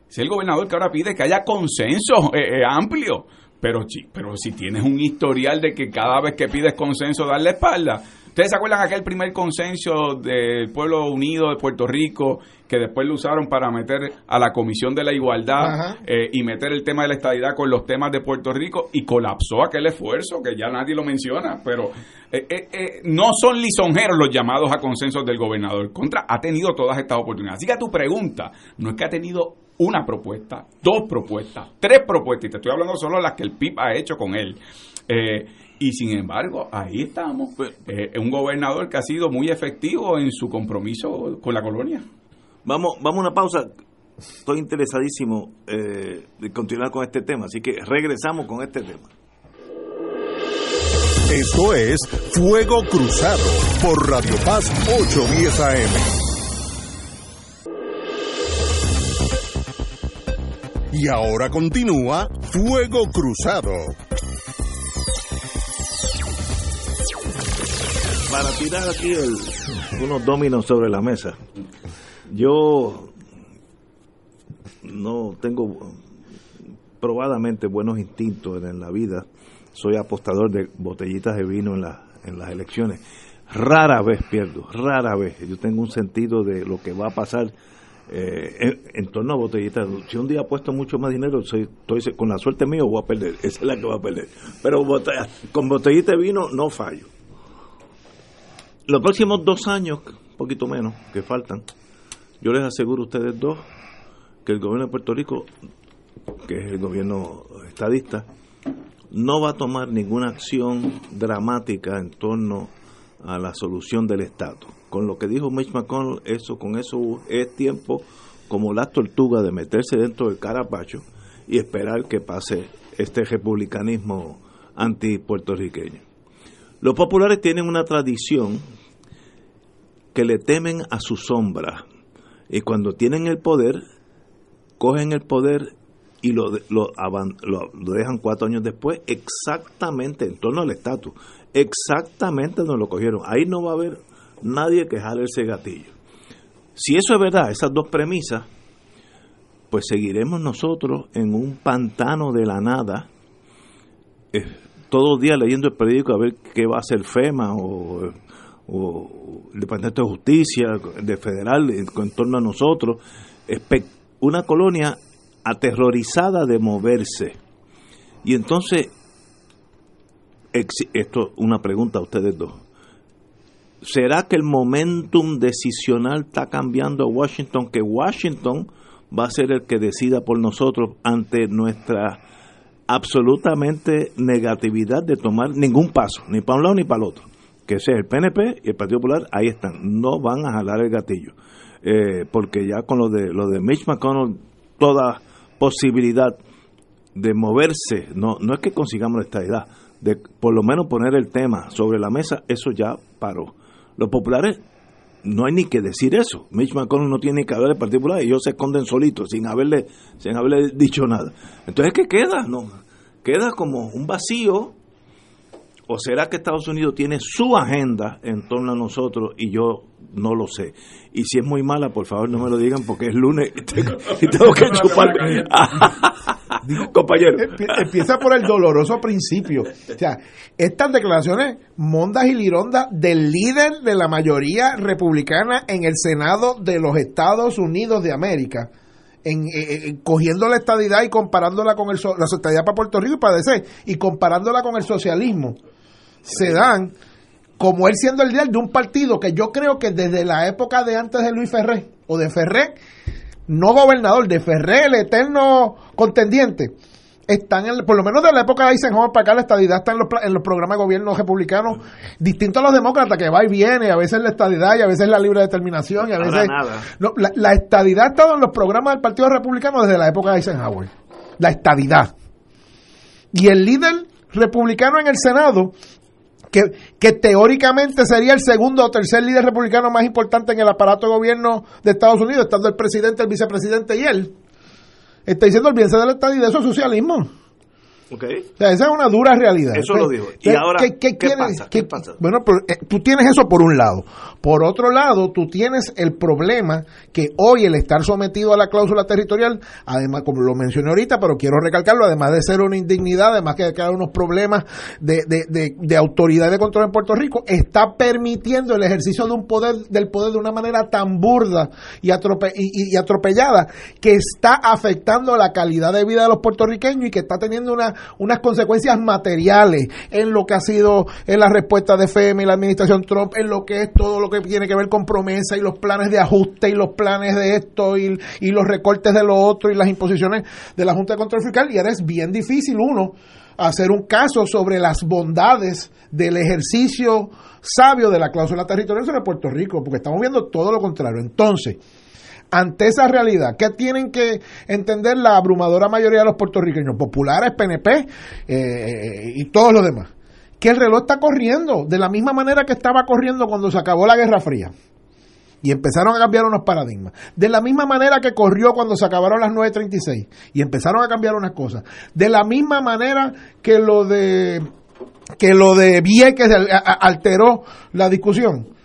Es el gobernador que ahora pide que haya consenso eh, eh, amplio. Pero, pero si tienes un historial de que cada vez que pides consenso, darle espalda. ¿Ustedes se acuerdan aquel primer consenso del Pueblo Unido de Puerto Rico que después lo usaron para meter a la Comisión de la Igualdad eh, y meter el tema de la estadidad con los temas de Puerto Rico y colapsó aquel esfuerzo que ya nadie lo menciona, pero no son lisonjeros los llamados a consensos del gobernador. Contra ha tenido todas estas oportunidades. Así que a tu pregunta, no es que ha tenido una propuesta, dos propuestas, tres propuestas, y te estoy hablando solo de las que el PIB ha hecho con él. Eh, y sin embargo, ahí estamos. Pues, eh, un gobernador que ha sido muy efectivo en su compromiso con la colonia. Vamos, vamos a una pausa. Estoy interesadísimo eh, de continuar con este tema, así que regresamos con este tema. Esto es Fuego Cruzado por Radio Paz 810 AM. Y ahora continúa Fuego Cruzado. Para tirar aquí unos dominos sobre la mesa. Yo no tengo probadamente buenos instintos en la vida. Soy apostador de botellitas de vino en, en las elecciones. Rara vez pierdo, rara vez. Yo tengo un sentido de lo que va a pasar eh, en, torno a botellitas. Si un día puesto mucho más dinero, soy, con la suerte mía voy a perder. [LAUGHS] Esa es la que va a perder. Pero con botellita de vino no fallo. Los próximos dos años, un poquito menos, que faltan, yo les aseguro a ustedes dos que el gobierno de Puerto Rico, que es el gobierno estadista, no va a tomar ninguna acción dramática en torno a la solución del Estado con lo que dijo Mitch McConnell, eso, con eso es tiempo como la tortuga de meterse dentro del carapacho y esperar que pase este republicanismo anti-puertorriqueño. Los populares tienen una tradición que le temen a su sombra y cuando tienen el poder, cogen el poder y lo, lo, lo, dejan cuatro años después exactamente en torno al estatus, exactamente donde lo cogieron. Ahí no va a haber nadie que jale ese gatillo. Si eso es verdad, esas dos premisas, pues seguiremos nosotros en un pantano de la nada, eh, todos los días leyendo el periódico a ver qué va a hacer FEMA o, el Departamento de Justicia, de Federal, en, en torno a nosotros. Una colonia aterrorizada de moverse. Y entonces, esto una pregunta a ustedes dos ¿será que el momentum decisional está cambiando a Washington? Que Washington va a ser el que decida por nosotros ante nuestra absolutamente negatividad de tomar ningún paso, ni para un lado ni para el otro. Que sea el PNP y el Partido Popular, ahí están, no van a jalar el gatillo. Eh, porque ya con lo de, lo de Mitch McConnell, toda posibilidad de moverse, no, no es que consigamos la estabilidad, de por lo menos poner el tema sobre la mesa, eso ya paró. Los populares no hay ni que decir eso. Mitch McConnell no tiene que hablar del Partido Popular ellos se esconden solitos sin haberle, sin haberle dicho nada. Entonces, ¿qué queda? No, queda como un vacío. ¿O será que Estados Unidos tiene su agenda en torno a nosotros y yo no lo sé? Y si es muy mala, por favor no me lo digan porque es lunes y tengo, que chupar. [LAUGHS] Compañero. Empieza por el doloroso principio. O sea, estas declaraciones mondas y lirondas del líder de la mayoría republicana en el Senado de los Estados Unidos de América. En, eh, eh, cogiendo la estadidad y comparándola con el la estadidad para Puerto Rico y para DC y comparándola con el socialismo se dan como él siendo el líder de un partido que yo creo que desde la época de antes de Luis Ferré o de Ferré no gobernador, de Ferré, el eterno contendiente, están, en, por lo menos de la época de Eisenhower para acá, la estadidad está en los, en los programas de gobierno republicanos, distinto a los demócratas, que va y viene, a veces la estadidad y a veces la libre determinación, y a veces... No, la, la, estadidad ha estado en los programas del Partido Republicano desde la época de Eisenhower. La estadidad. Y el líder republicano en el Senado que, teóricamente sería el segundo o tercer líder republicano más importante en el aparato de gobierno de Estados Unidos, estando el presidente, el vicepresidente y él, está diciendo olvídense del Estado y de eso socialismo. Okay. O sea, esa es una dura realidad. Eso lo digo. ¿Y ahora qué, pasa? ¿qué pasa? Bueno, eh, tú tienes eso por un lado. Por otro lado, tú tienes el problema que hoy el estar sometido a la cláusula territorial, además, como lo mencioné ahorita, pero quiero recalcarlo, además de ser una indignidad, además que hay unos problemas de, de, de, autoridad y de control en Puerto Rico, está permitiendo el ejercicio de un poder, del poder de una manera tan burda y, y atropellada que está afectando la calidad de vida de los puertorriqueños y que está teniendo una unas consecuencias materiales en lo que ha sido en la respuesta de FEMA y la administración Trump, en lo que es todo lo que tiene que ver con promesa y los planes de ajuste y los planes de esto y, los recortes de lo otro y las imposiciones de la Junta de Control Fiscal. Y ahora es bien difícil uno hacer un caso sobre las bondades del ejercicio sabio de la cláusula territorial sobre Puerto Rico, porque estamos viendo todo lo contrario. Entonces, ante esa realidad, ¿qué tienen que entender la abrumadora mayoría de los puertorriqueños, populares, PNP eh, y todos los demás? Que el reloj está corriendo de la misma manera que estaba corriendo cuando se acabó la Guerra Fría. Y empezaron a cambiar unos paradigmas. De la misma manera que corrió cuando se acabaron las 9.36. Y empezaron a cambiar unas cosas. De la misma manera que lo de que lo de Vieques alteró la discusión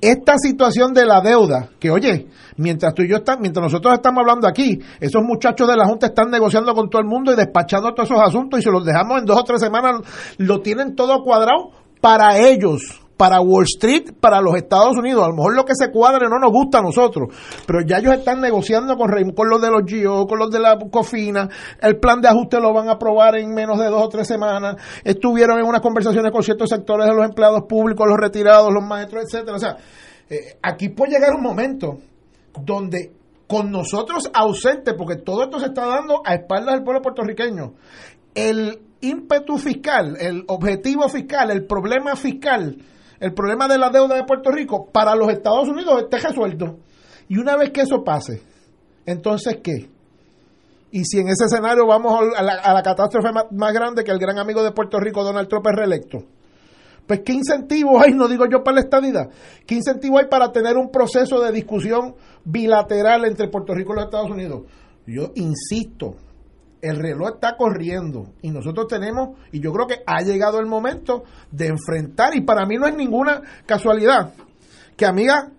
esta situación de la deuda, que oye, mientras tú y yo estamos, mientras nosotros estamos hablando aquí, esos muchachos de la Junta están negociando con todo el mundo y despachando todos esos asuntos y se los dejamos en dos o tres semanas, lo tienen todo cuadrado para ellos para Wall Street, para los Estados Unidos. A lo mejor lo que se cuadre no nos gusta a nosotros, pero ya ellos están negociando con, con los de los GIO, con los de la COFINA. El plan de ajuste lo van a aprobar en menos de dos o tres semanas. Estuvieron en unas conversaciones con ciertos sectores de los empleados públicos, los retirados, los maestros, etcétera. O sea, eh, aquí puede llegar un momento donde con nosotros ausentes, porque todo esto se está dando a espaldas del pueblo puertorriqueño, el ímpetu fiscal, el objetivo fiscal, el problema fiscal, el problema de la deuda de Puerto Rico para los Estados Unidos esté resuelto. Y una vez que eso pase, entonces ¿qué? Y si en ese escenario vamos a la, catástrofe más, grande que el gran amigo de Puerto Rico, Donald Trump, es reelecto. Pues ¿qué incentivo hay, no digo yo para la estadidad, qué incentivo hay para tener un proceso de discusión bilateral entre Puerto Rico y los Estados Unidos? Yo insisto, el reloj está corriendo y nosotros tenemos, y yo creo que ha llegado el momento de enfrentar, y para mí no es ninguna casualidad, que amiga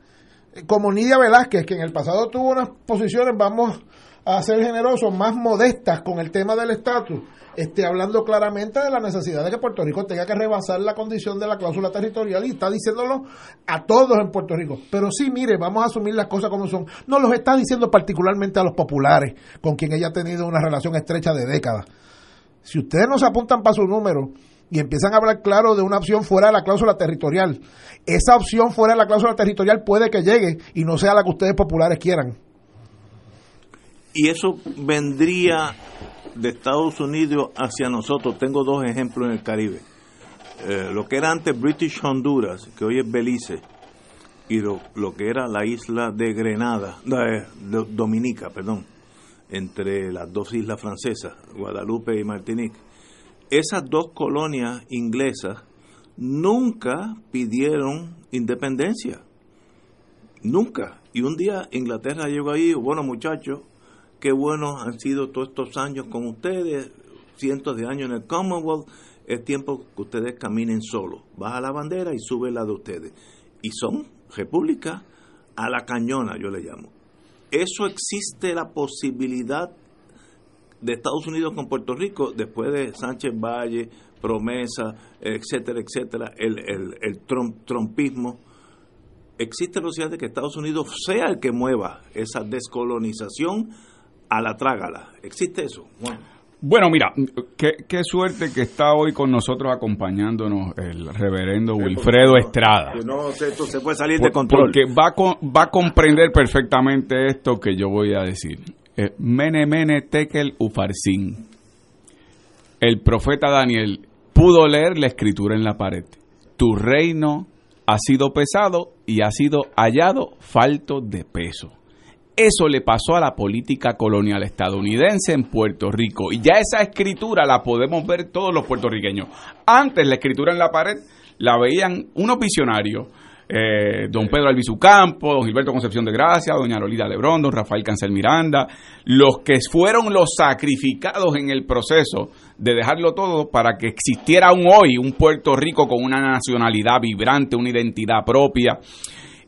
como Nidia Velázquez, que en el pasado tuvo unas posiciones, vamos a ser generosos, más modestas con el tema del estatus, esté hablando claramente de la necesidad de que Puerto Rico tenga que rebasar la condición de la cláusula territorial y está diciéndolo a todos en Puerto Rico. Pero sí, mire, vamos a asumir las cosas como son. No los está diciendo particularmente a los populares, con quien ella ha tenido una relación estrecha de décadas. Si ustedes no se apuntan para su número y empiezan a hablar claro de una opción fuera de la cláusula territorial, esa opción fuera de la cláusula territorial puede que llegue y no sea la que ustedes populares quieran. Y eso vendría de Estados Unidos hacia nosotros, tengo dos ejemplos en el Caribe. Eh, lo que era antes British Honduras, que hoy es Belice, y lo, que era la isla de Grenada, de, Dominica, perdón, entre las dos islas francesas, Guadalupe y Martinique. Esas dos colonias inglesas nunca pidieron independencia. Nunca. Y un día Inglaterra llegó ahí, bueno muchachos, qué buenos han sido todos estos años con ustedes, cientos de años en el Commonwealth, es tiempo que ustedes caminen solos. Baja la bandera y sube la de ustedes. Y son república a la cañona, yo le llamo. Eso existe la posibilidad de Estados Unidos con Puerto Rico después de Sánchez Valle, promesa, etcétera, etcétera, el, el, el trumpismo. Existe la posibilidad de que Estados Unidos sea el que mueva esa descolonización a la trágala. ¿Existe eso? Bueno. mira, qué, suerte que está hoy con nosotros acompañándonos el reverendo Wilfredo Estrada. no esto se puede salir de control. Porque va, va a comprender perfectamente esto que yo voy a decir. Eh, mene, mene, tekel, ufarsin. El profeta Daniel pudo leer la escritura en la pared. Tu reino ha sido pesado y ha sido hallado falto de peso. Eso le pasó a la política colonial estadounidense en Puerto Rico. Y ya esa escritura la podemos ver todos los puertorriqueños. Antes la escritura en la pared la veían unos visionarios. Eh, don Pedro Albizu Campo, don Gilberto Concepción de Gracia, doña Lolita Lebrón, don Rafael Cancel Miranda, los que fueron los sacrificados en el proceso de dejarlo todo para que existiera aún hoy un Puerto Rico con una nacionalidad vibrante, una identidad propia.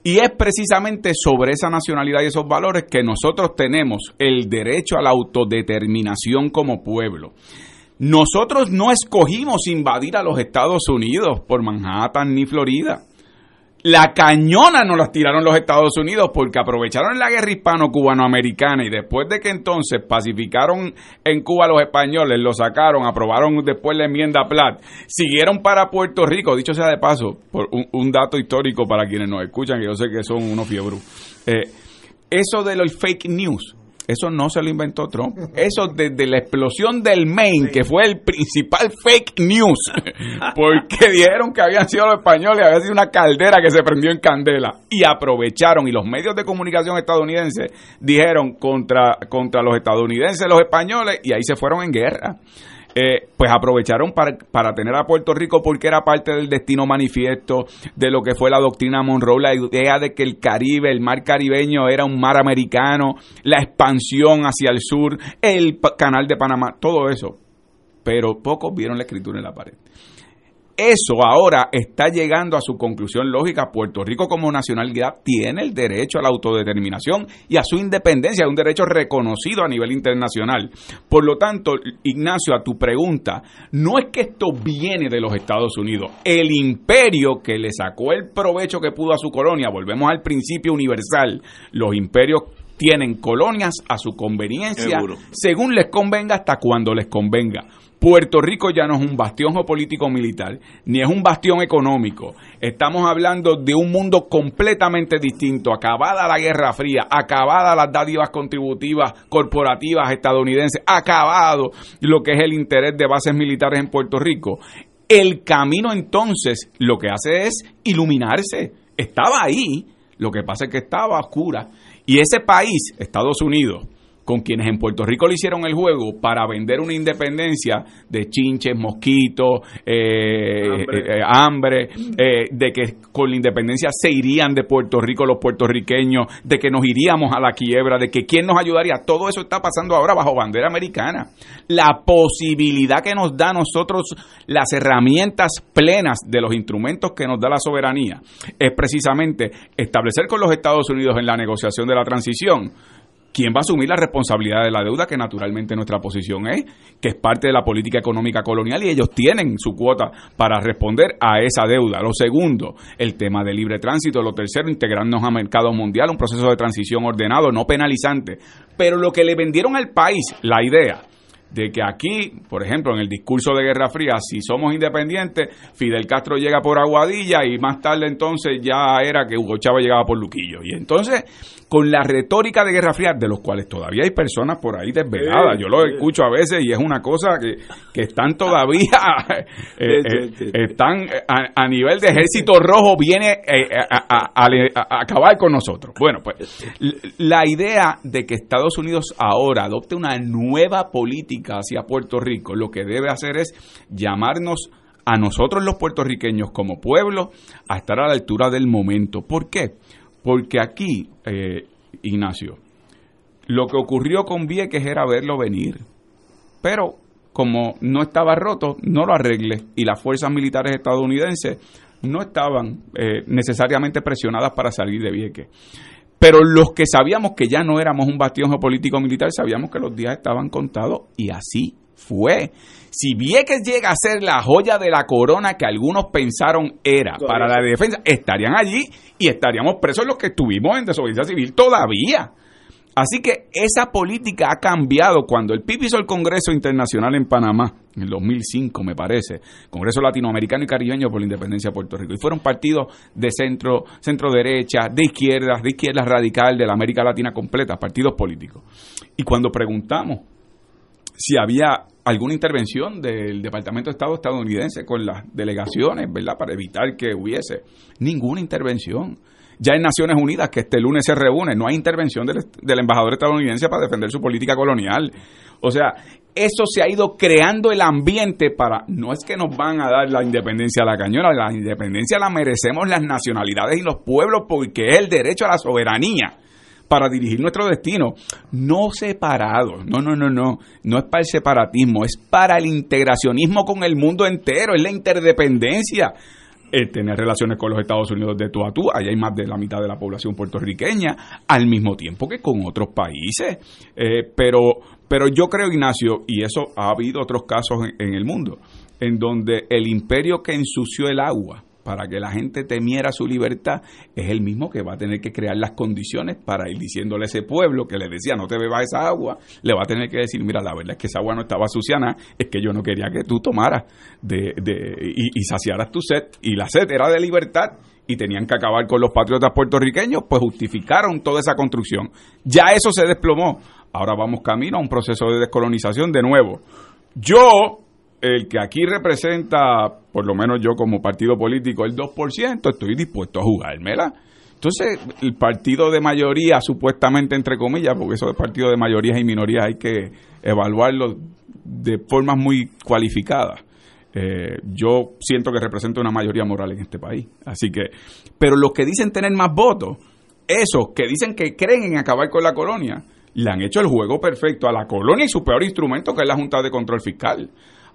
Y es precisamente sobre esa nacionalidad y esos valores que nosotros tenemos el derecho a la autodeterminación como pueblo. Nosotros no escogimos invadir a los Estados Unidos por Manhattan ni Florida. La cañona nos las tiraron los Estados Unidos porque aprovecharon la guerra hispano-cubano-americana y después de que entonces pacificaron en Cuba a los españoles, lo sacaron, aprobaron después la enmienda Platt, siguieron para Puerto Rico, dicho sea de paso, por un, dato histórico para quienes nos escuchan, que yo sé que son unos fiebros. Eh, eso de los fake news, eso no se lo inventó Trump. [LAUGHS] Eso desde la explosión del Maine, que fue el principal fake news, [LAUGHS] porque dijeron que habían sido los españoles, había sido una caldera que se prendió en candela. Y aprovecharon, y los medios de comunicación estadounidenses dijeron contra, contra los estadounidenses, los españoles, y ahí se fueron en guerra. Eh, pues aprovecharon para, para, tener a Puerto Rico porque era parte del destino manifiesto de lo que fue la doctrina Monroe, la idea de que el Caribe, el mar caribeño era un mar americano, la expansión hacia el sur, el canal de Panamá, todo eso. Pero pocos vieron la escritura en la pared. Eso ahora está llegando a su conclusión lógica. Puerto Rico como nacionalidad tiene el derecho a la autodeterminación y a su independencia, un derecho reconocido a nivel internacional. Por lo tanto, Ignacio, a tu pregunta, no es que esto viene de los Estados Unidos. El imperio que le sacó el provecho que pudo a su colonia, volvemos al principio universal, los imperios tienen colonias a su conveniencia, según les convenga hasta cuando les convenga. Puerto Rico ya no es un bastión geopolítico militar, ni es un bastión económico. Estamos hablando de un mundo completamente distinto, acabada la Guerra Fría, acabada las dádivas contributivas corporativas estadounidenses, acabado lo que es el interés de bases militares en Puerto Rico. El camino entonces lo que hace es iluminarse. Estaba ahí, lo que pasa es que estaba oscura. Y ese país, Estados Unidos, con quienes en Puerto Rico le hicieron el juego para vender una independencia de chinches, mosquitos, eh, hambre, eh, eh, de que con la independencia se irían de Puerto Rico los puertorriqueños, de que nos iríamos a la quiebra, de que quién nos ayudaría. Todo eso está pasando ahora bajo bandera americana. La posibilidad que nos da a nosotros las herramientas plenas de los instrumentos que nos da la soberanía es precisamente establecer con los Estados Unidos en la negociación de la transición ¿quién va a asumir la responsabilidad de la deuda? Que naturalmente nuestra posición es, que es parte de la política económica colonial y ellos tienen su cuota para responder a esa deuda. Lo segundo, el tema del libre tránsito. Lo tercero, integrarnos a mercado mundial, un proceso de transición ordenado, no penalizante. Pero lo que le vendieron al país, la idea de que aquí, por ejemplo, en el discurso de Guerra Fría, si somos independientes, Fidel Castro llega por Aguadilla y más tarde entonces ya era que Hugo Chávez llegaba por Luquillo. Y entonces con la retórica de Guerra Fría, de los cuales todavía hay personas por ahí desveladas. Yo lo escucho a veces y es una cosa que, que están todavía, [LAUGHS] eh, eh, están a, nivel de ejército rojo, viene eh, a, a, acabar con nosotros. Bueno, pues la idea de que Estados Unidos ahora adopte una nueva política hacia Puerto Rico, lo que debe hacer es llamarnos a nosotros los puertorriqueños como pueblo a estar a la altura del momento. ¿Por qué? Porque aquí, eh, Ignacio, lo que ocurrió con Vieques era verlo venir. Pero como no estaba roto, no lo arregle. Y las fuerzas militares estadounidenses no estaban eh, necesariamente presionadas para salir de Vieques. Pero los que sabíamos que ya no éramos un bastión geopolítico militar, sabíamos que los días estaban contados y así fue. Si Vieques llega a ser la joya de la corona que algunos pensaron era para la defensa, estarían allí y estaríamos presos los que estuvimos en desobediencia civil todavía. Así que esa política ha cambiado cuando el PIB hizo el Congreso Internacional en Panamá, en el 2005 me parece, Congreso Latinoamericano y Caribeño por la Independencia de Puerto Rico. Y fueron partidos de centro, centro derecha, de izquierdas, de izquierdas radical, de la América Latina completa, partidos políticos. Y cuando preguntamos si había alguna intervención del Departamento de Estado estadounidense con las delegaciones, ¿verdad? Para evitar que hubiese ninguna intervención. Ya en Naciones Unidas, que este lunes se reúne, no hay intervención del, del embajador estadounidense para defender su política colonial. O sea, eso se ha ido creando el ambiente para, no es que nos van a dar la independencia a la cañona, la independencia la merecemos las nacionalidades y los pueblos porque es el derecho a la soberanía para dirigir nuestro destino. No separado, no, no, no, no, no es para el separatismo, es para el integracionismo con el mundo entero, es la interdependencia. El tener relaciones con los Estados Unidos de tú a tú, allá hay más de la mitad de la población puertorriqueña, al mismo tiempo que con otros países. Eh, pero, pero yo creo, Ignacio, y eso ha habido otros casos en el mundo, en donde el imperio que ensució el agua, para que la gente temiera su libertad, es el mismo que va a tener que crear las condiciones para ir diciéndole a ese pueblo que le decía no te bebas esa agua, le va a tener que decir, mira, la verdad es que esa agua no estaba sucia es que yo no quería que tú tomaras de, de, y, saciaras tu sed, y la sed era de libertad, y tenían que acabar con los patriotas puertorriqueños, pues justificaron toda esa construcción. Ya eso se desplomó. Ahora vamos camino a un proceso de descolonización de nuevo. Yo el que aquí representa, por lo menos yo como partido político, el 2%, estoy dispuesto a jugármela. Entonces, el partido de mayoría, supuestamente entre comillas, porque eso de partido de mayorías y minorías hay que evaluarlo de formas muy cualificadas. Eh, yo siento que represento una mayoría moral en este país. Así que, pero los que dicen tener más votos, esos que dicen que creen en acabar con la colonia, le han hecho el juego perfecto a la colonia y su peor instrumento, que es la Junta de Control Fiscal.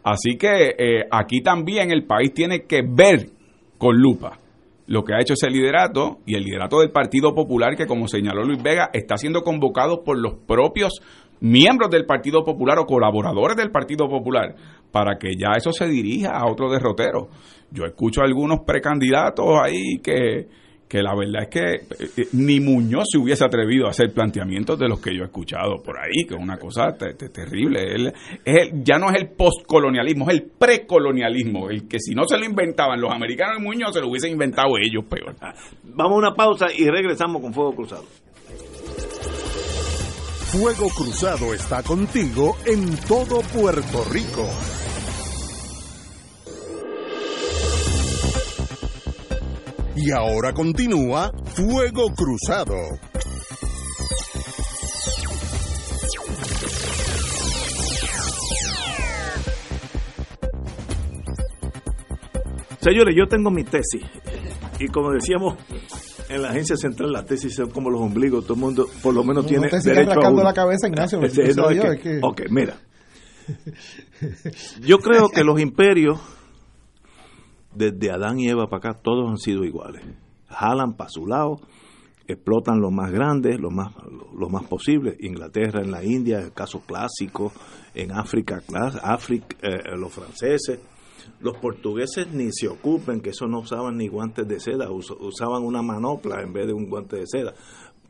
Así que eh, aquí también el país tiene que ver con lupa lo que ha hecho ese liderato y el liderato del Partido Popular que como señaló Luis Vega está siendo convocado por los propios miembros del Partido Popular o colaboradores del Partido Popular para que ya eso se dirija a otro derrotero. Yo escucho a algunos precandidatos ahí que que la verdad es que eh, eh, ni Muñoz se hubiese atrevido a hacer planteamientos de los que yo he escuchado por ahí, que es una cosa terrible. Él, ya no es el postcolonialismo, es el precolonialismo, el que si no se lo inventaban los americanos y Muñoz, se lo hubiesen inventado ellos peor. Vamos a una pausa y regresamos con Fuego Cruzado. Fuego Cruzado está contigo en todo Puerto Rico. Y ahora continúa Fuego Cruzado. Señores, yo tengo mi tesis. Y como decíamos en la agencia central, las tesis son como los ombligos. Todo el mundo, por lo menos, tiene derecho a la cabeza, Ignacio. Ok, mira. Yo creo que los imperios desde Adán y Eva para acá, todos han sido iguales. Jalan para su lado, explotan lo más grande, lo más, lo más posible. Inglaterra, en la India, el caso clásico, en África, África eh, los franceses. Los portugueses ni se ocupen, que eso no usaban ni guantes de seda, usaban una manopla en vez de un guante de seda.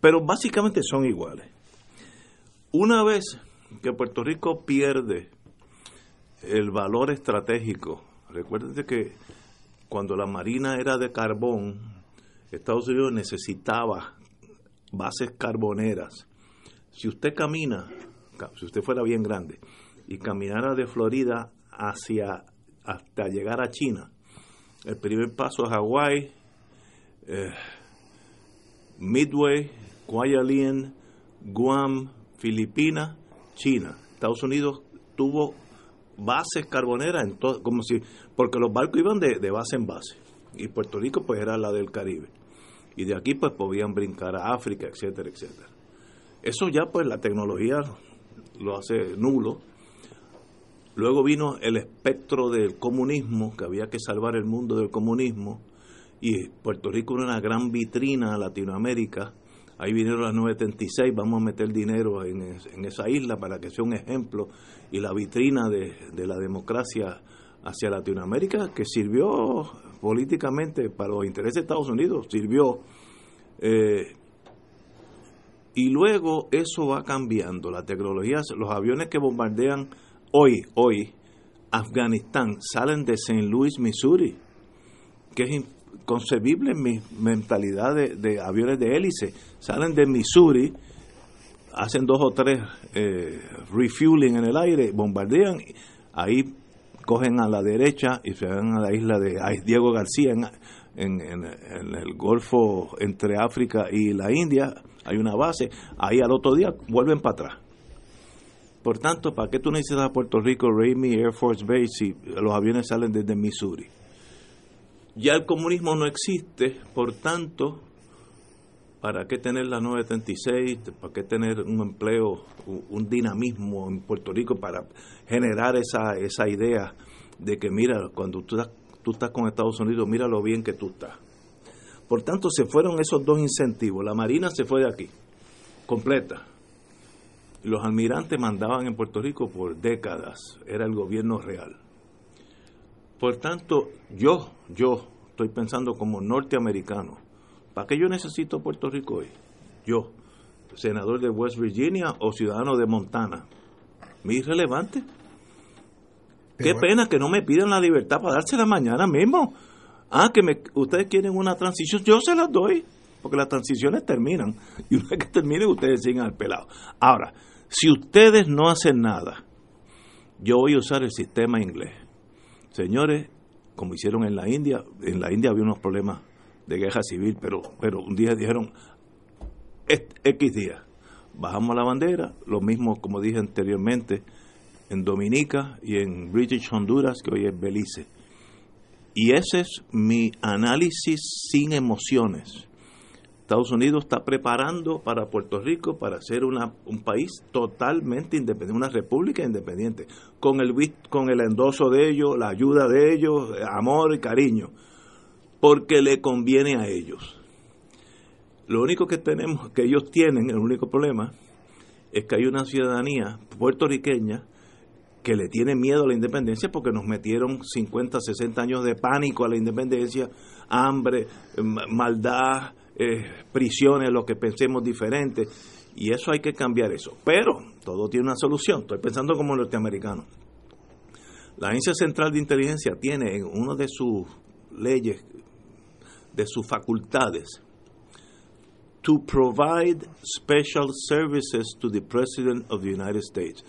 Pero básicamente son iguales. Una vez que Puerto Rico pierde el valor estratégico, recuérdate que cuando la marina era de carbón, Estados Unidos necesitaba bases carboneras. Si usted camina, si usted fuera bien grande, y caminara de Florida hacia hasta llegar a China, el primer paso es Hawái, eh, Midway, Kwajalein, Guam, Filipinas, China. Estados Unidos tuvo bases carboneras en como si porque los barcos iban de, de base en base y Puerto Rico pues era la del Caribe y de aquí pues podían brincar a África, etcétera, etcétera. Eso ya pues la tecnología lo hace nulo. Luego vino el espectro del comunismo, que había que salvar el mundo del comunismo, y Puerto Rico era una gran vitrina a Latinoamérica. Ahí vinieron las 936, vamos a meter dinero en, esa isla para que sea un ejemplo y la vitrina de, de la democracia hacia Latinoamérica, que sirvió políticamente para los intereses de Estados Unidos, sirvió. Eh, y luego eso va cambiando, la tecnología, los aviones que bombardean hoy, hoy, Afganistán, salen de St. Louis, Missouri, que es inconcebible en mi mentalidad de, aviones de hélice, salen de Missouri, hacen dos o tres eh, refueling en el aire, bombardean, ahí cogen a la derecha y se van a la isla de Diego García en, en, el Golfo entre África y la India, hay una base, ahí al otro día vuelven para atrás. Por tanto, ¿para qué tú necesitas a Puerto Rico, Ramey Air Force Base, si los aviones salen desde Missouri? Ya el comunismo no existe, por tanto, ¿para qué tener la 936? ¿Para qué tener un empleo, un dinamismo en Puerto Rico para generar esa, esa idea de que, mira, cuando tú tú estás con Estados Unidos, mira lo bien que tú estás? Por tanto, se fueron esos dos incentivos. La Marina se fue de aquí, completa. Los almirantes mandaban en Puerto Rico por décadas, era el gobierno real. Por tanto, yo, yo estoy pensando como norteamericano, ¿Para qué yo necesito Puerto Rico hoy? Yo, senador de West Virginia o ciudadano de Montana. ¿Me irrelevante? Qué pena que no me pidan la libertad para dársela mañana mismo. Ah, que me, ustedes quieren una transición, yo se las doy, porque las transiciones terminan. [LAUGHS] Y una vez que terminen, ustedes siguen al pelado. Ahora, si ustedes no hacen nada, yo voy a usar el sistema inglés. Señores, como hicieron en la India, en la India había unos problemas de guerra civil, pero, pero un día dijeron, X día, bajamos la bandera, lo mismo como dije anteriormente, en Dominica y en British Honduras, que hoy es Belice. Y ese es mi análisis sin emociones. Estados Unidos está preparando para Puerto Rico para ser una, un país totalmente independiente, una república independiente, con el, con el endoso de ellos, la ayuda de ellos, amor y cariño porque le conviene a ellos. Lo único que tenemos, que ellos tienen, el único problema, es que hay una ciudadanía puertorriqueña que le tiene miedo a la independencia porque nos metieron 50, 60 años de pánico a la independencia, hambre, maldad, eh, prisiones, lo que pensemos diferente. Y eso hay que cambiar eso. Pero todo tiene una solución. Estoy pensando como norteamericano. La Agencia Central de Inteligencia tiene en una de sus leyes de sus facultades to provide special services to the President of the United States.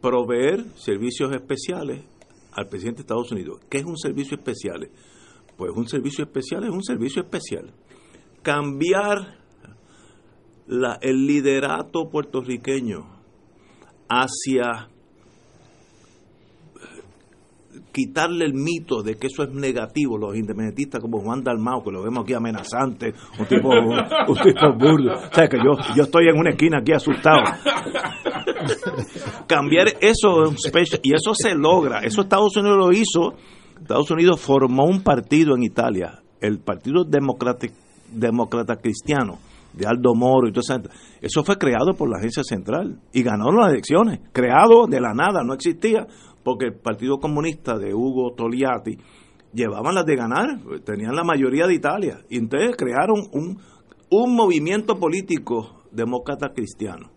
Proveer servicios especiales al presidente de Estados Unidos. ¿Qué es un servicio especial? Pues un servicio especial es un servicio especial. Cambiar el liderato puertorriqueño hacia quitarle el mito de que eso es negativo, los independentistas como Juan Dalmao, que lo vemos aquí amenazante, un tipo, [LAUGHS] un tipo burdo. O sea, que yo, yo estoy en una esquina aquí asustado. Cambiar eso, y eso se logra, eso Estados Unidos lo hizo, Estados Unidos formó un partido en Italia, el Partido Demócrata Cristiano, de Aldo Moro y todo eso. Eso fue creado por la agencia central y ganó las elecciones, creado de la nada, no existía porque el Partido Comunista de Hugo Togliatti llevaban las de ganar, tenían la mayoría de Italia, y entonces crearon un, un movimiento político demócrata cristiano.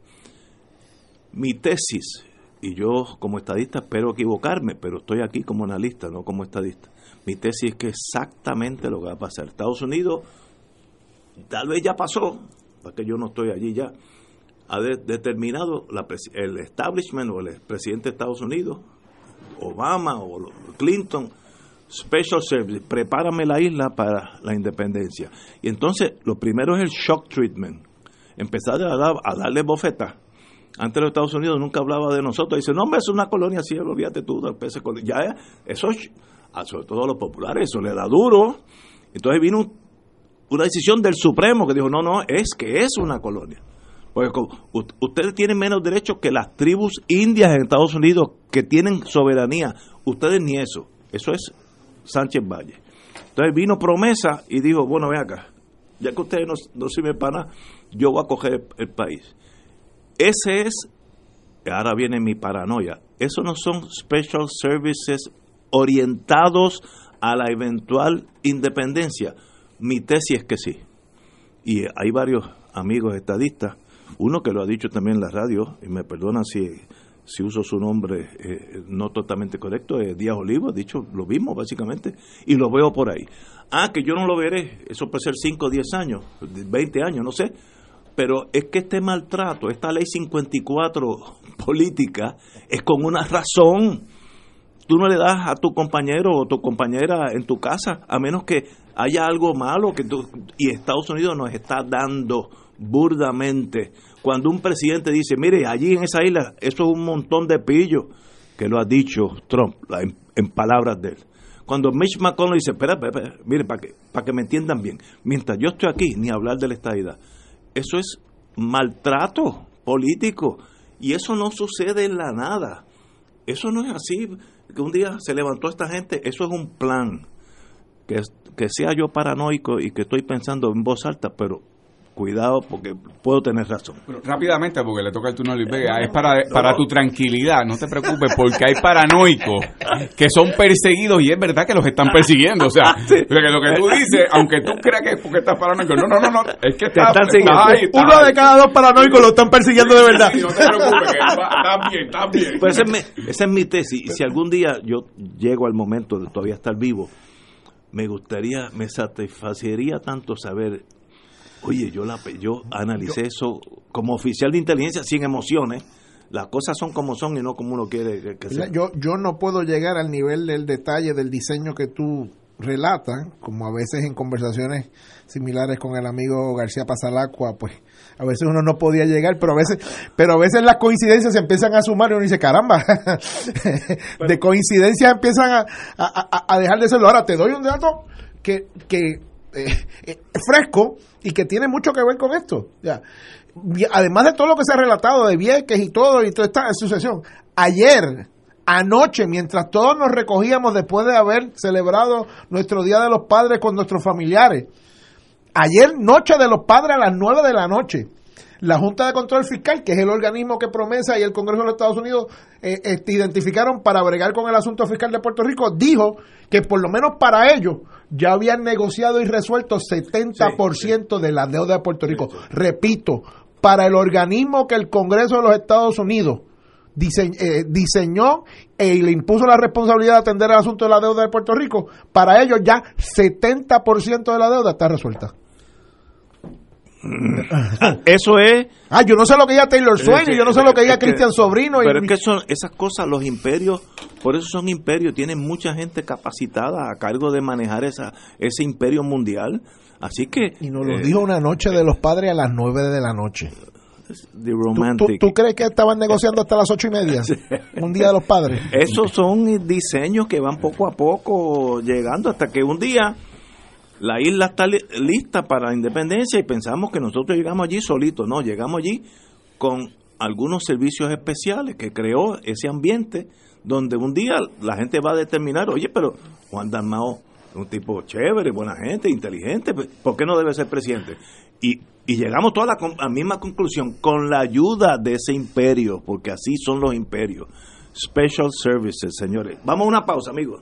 Mi tesis, y yo como estadista espero equivocarme, pero estoy aquí como analista, no como estadista. Mi tesis es que exactamente lo que va a pasar. Estados Unidos tal vez ya pasó, porque yo no estoy allí ya, ha determinado el establishment o el presidente de Estados Unidos, Obama o Clinton, Special Service, prepárame la isla para la independencia. Y entonces lo primero es el shock treatment, empezar a, a darle bofetas. Antes los Estados Unidos nunca hablaba de nosotros. Dice, no, hombre, es una colonia así, olvídate tú Ya, eso, sobre todo a los populares, eso le da duro. Entonces vino una decisión del Supremo que dijo, no, no, es que es una colonia. Porque ustedes tienen menos derechos que las tribus indias en Estados Unidos que tienen soberanía. Ustedes ni eso. Eso es Sánchez Valle. Entonces vino promesa y dijo, bueno, ve acá, ya que ustedes no, no sirven para nada, yo voy a coger el, país. Ese es, ahora viene mi paranoia, esos no son special services orientados a la eventual independencia. Mi tesis es que sí. Y hay varios amigos estadistas, uno que lo ha dicho también en la radio, y me perdonan si, si uso su nombre eh, no totalmente correcto, es Díaz Olivo, ha dicho lo mismo básicamente, y lo veo por ahí. Ah, que yo no lo veré, eso puede ser 5 o 10 años, 20 años, no sé, pero es que este maltrato, esta ley 54 [LAUGHS] política, es con una razón tú no le das a tu compañero o tu compañera en tu casa, a menos que haya algo malo que tú, y Estados Unidos nos está dando burdamente. Cuando un presidente dice, mire, allí en esa isla, eso es un montón de pillo, que lo ha dicho Trump en, palabras de él. Cuando Mitch McConnell dice, espera, espera, mire, para que, para que me entiendan bien, mientras yo estoy aquí, ni hablar de la estadidad, eso es maltrato político y eso no sucede en la nada. Eso no es así que un día se levantó esta gente, eso es un plan. Que, que sea yo paranoico y que estoy pensando en voz alta, pero cuidado porque puedo tener razón. rápidamente, porque le toca el turno a Luis Vega, es para, para tu tranquilidad, no te preocupes, porque hay paranoicos que son perseguidos y es verdad que los están persiguiendo. O sea, [LAUGHS] lo que tú dices, aunque tú creas que es porque estás paranoico, no, no, no, no es que estás, Uno de cada dos paranoicos lo están persiguiendo de verdad. no te preocupes, está bien, está bien. Pues esa es, mi, esa es mi tesis. Y si algún día yo llego al momento de todavía estar vivo, me gustaría, me satisfacería tanto saber Oye, yo, la, yo analicé eso como oficial de inteligencia sin emociones. Las cosas son como son y no como uno quiere que, sean. Yo, yo no puedo llegar al nivel del detalle del diseño que tú relatas, como a veces en conversaciones similares con el amigo García Pasalacua, pues a veces uno no podía llegar, pero a veces, pero a veces las coincidencias se empiezan a sumar y uno dice, caramba, [LAUGHS] de coincidencias empiezan a, a, a, dejar de serlo. Ahora te doy un dato que, que eh, eh, fresco y que tiene mucho que ver con esto. Ya. Además de todo lo que se ha relatado de Vieques y todo y toda esta sucesión, ayer, anoche, mientras todos nos recogíamos después de haber celebrado nuestro Día de los Padres con nuestros familiares, ayer, noche de los padres a las 9 de la noche, la Junta de Control Fiscal, que es el organismo que Promesa y el Congreso de los Estados Unidos eh, este, identificaron para bregar con el asunto fiscal de Puerto Rico, dijo que por lo menos para ellos ya habían negociado y resuelto 70% de la deuda de Puerto Rico. Repito, para el organismo que el Congreso de los Estados Unidos eh, diseñó e le impuso la responsabilidad de atender el asunto de la deuda de Puerto Rico, para ellos ya 70% de la deuda está resuelta. [LAUGHS] Eso es. Ah, yo no sé lo que diga Taylor Swift, yo no sé lo que diga Cristian Sobrino. Pero es que son esas cosas, los imperios, por eso son imperios, tienen mucha gente capacitada a cargo de manejar esa, ese imperio mundial. Así que. Y nos lo eh, dijo una noche de los padres a las nueve de la noche. ¿Tú, tú, crees que estaban negociando hasta las ocho y media? [LAUGHS] Un día de los padres. Esos son diseños que van poco a poco llegando hasta que un día la isla está lista para la independencia y pensamos que nosotros llegamos allí solitos. No, llegamos allí con algunos servicios especiales que creó ese ambiente donde un día la gente va a determinar, oye, pero Juan Dalmao es un tipo chévere, buena gente, inteligente, pues, ¿por qué no debe ser presidente? Y, llegamos toda la, la misma conclusión, con la ayuda de ese imperio, porque así son los imperios. Special Services, señores. Vamos a una pausa, amigos.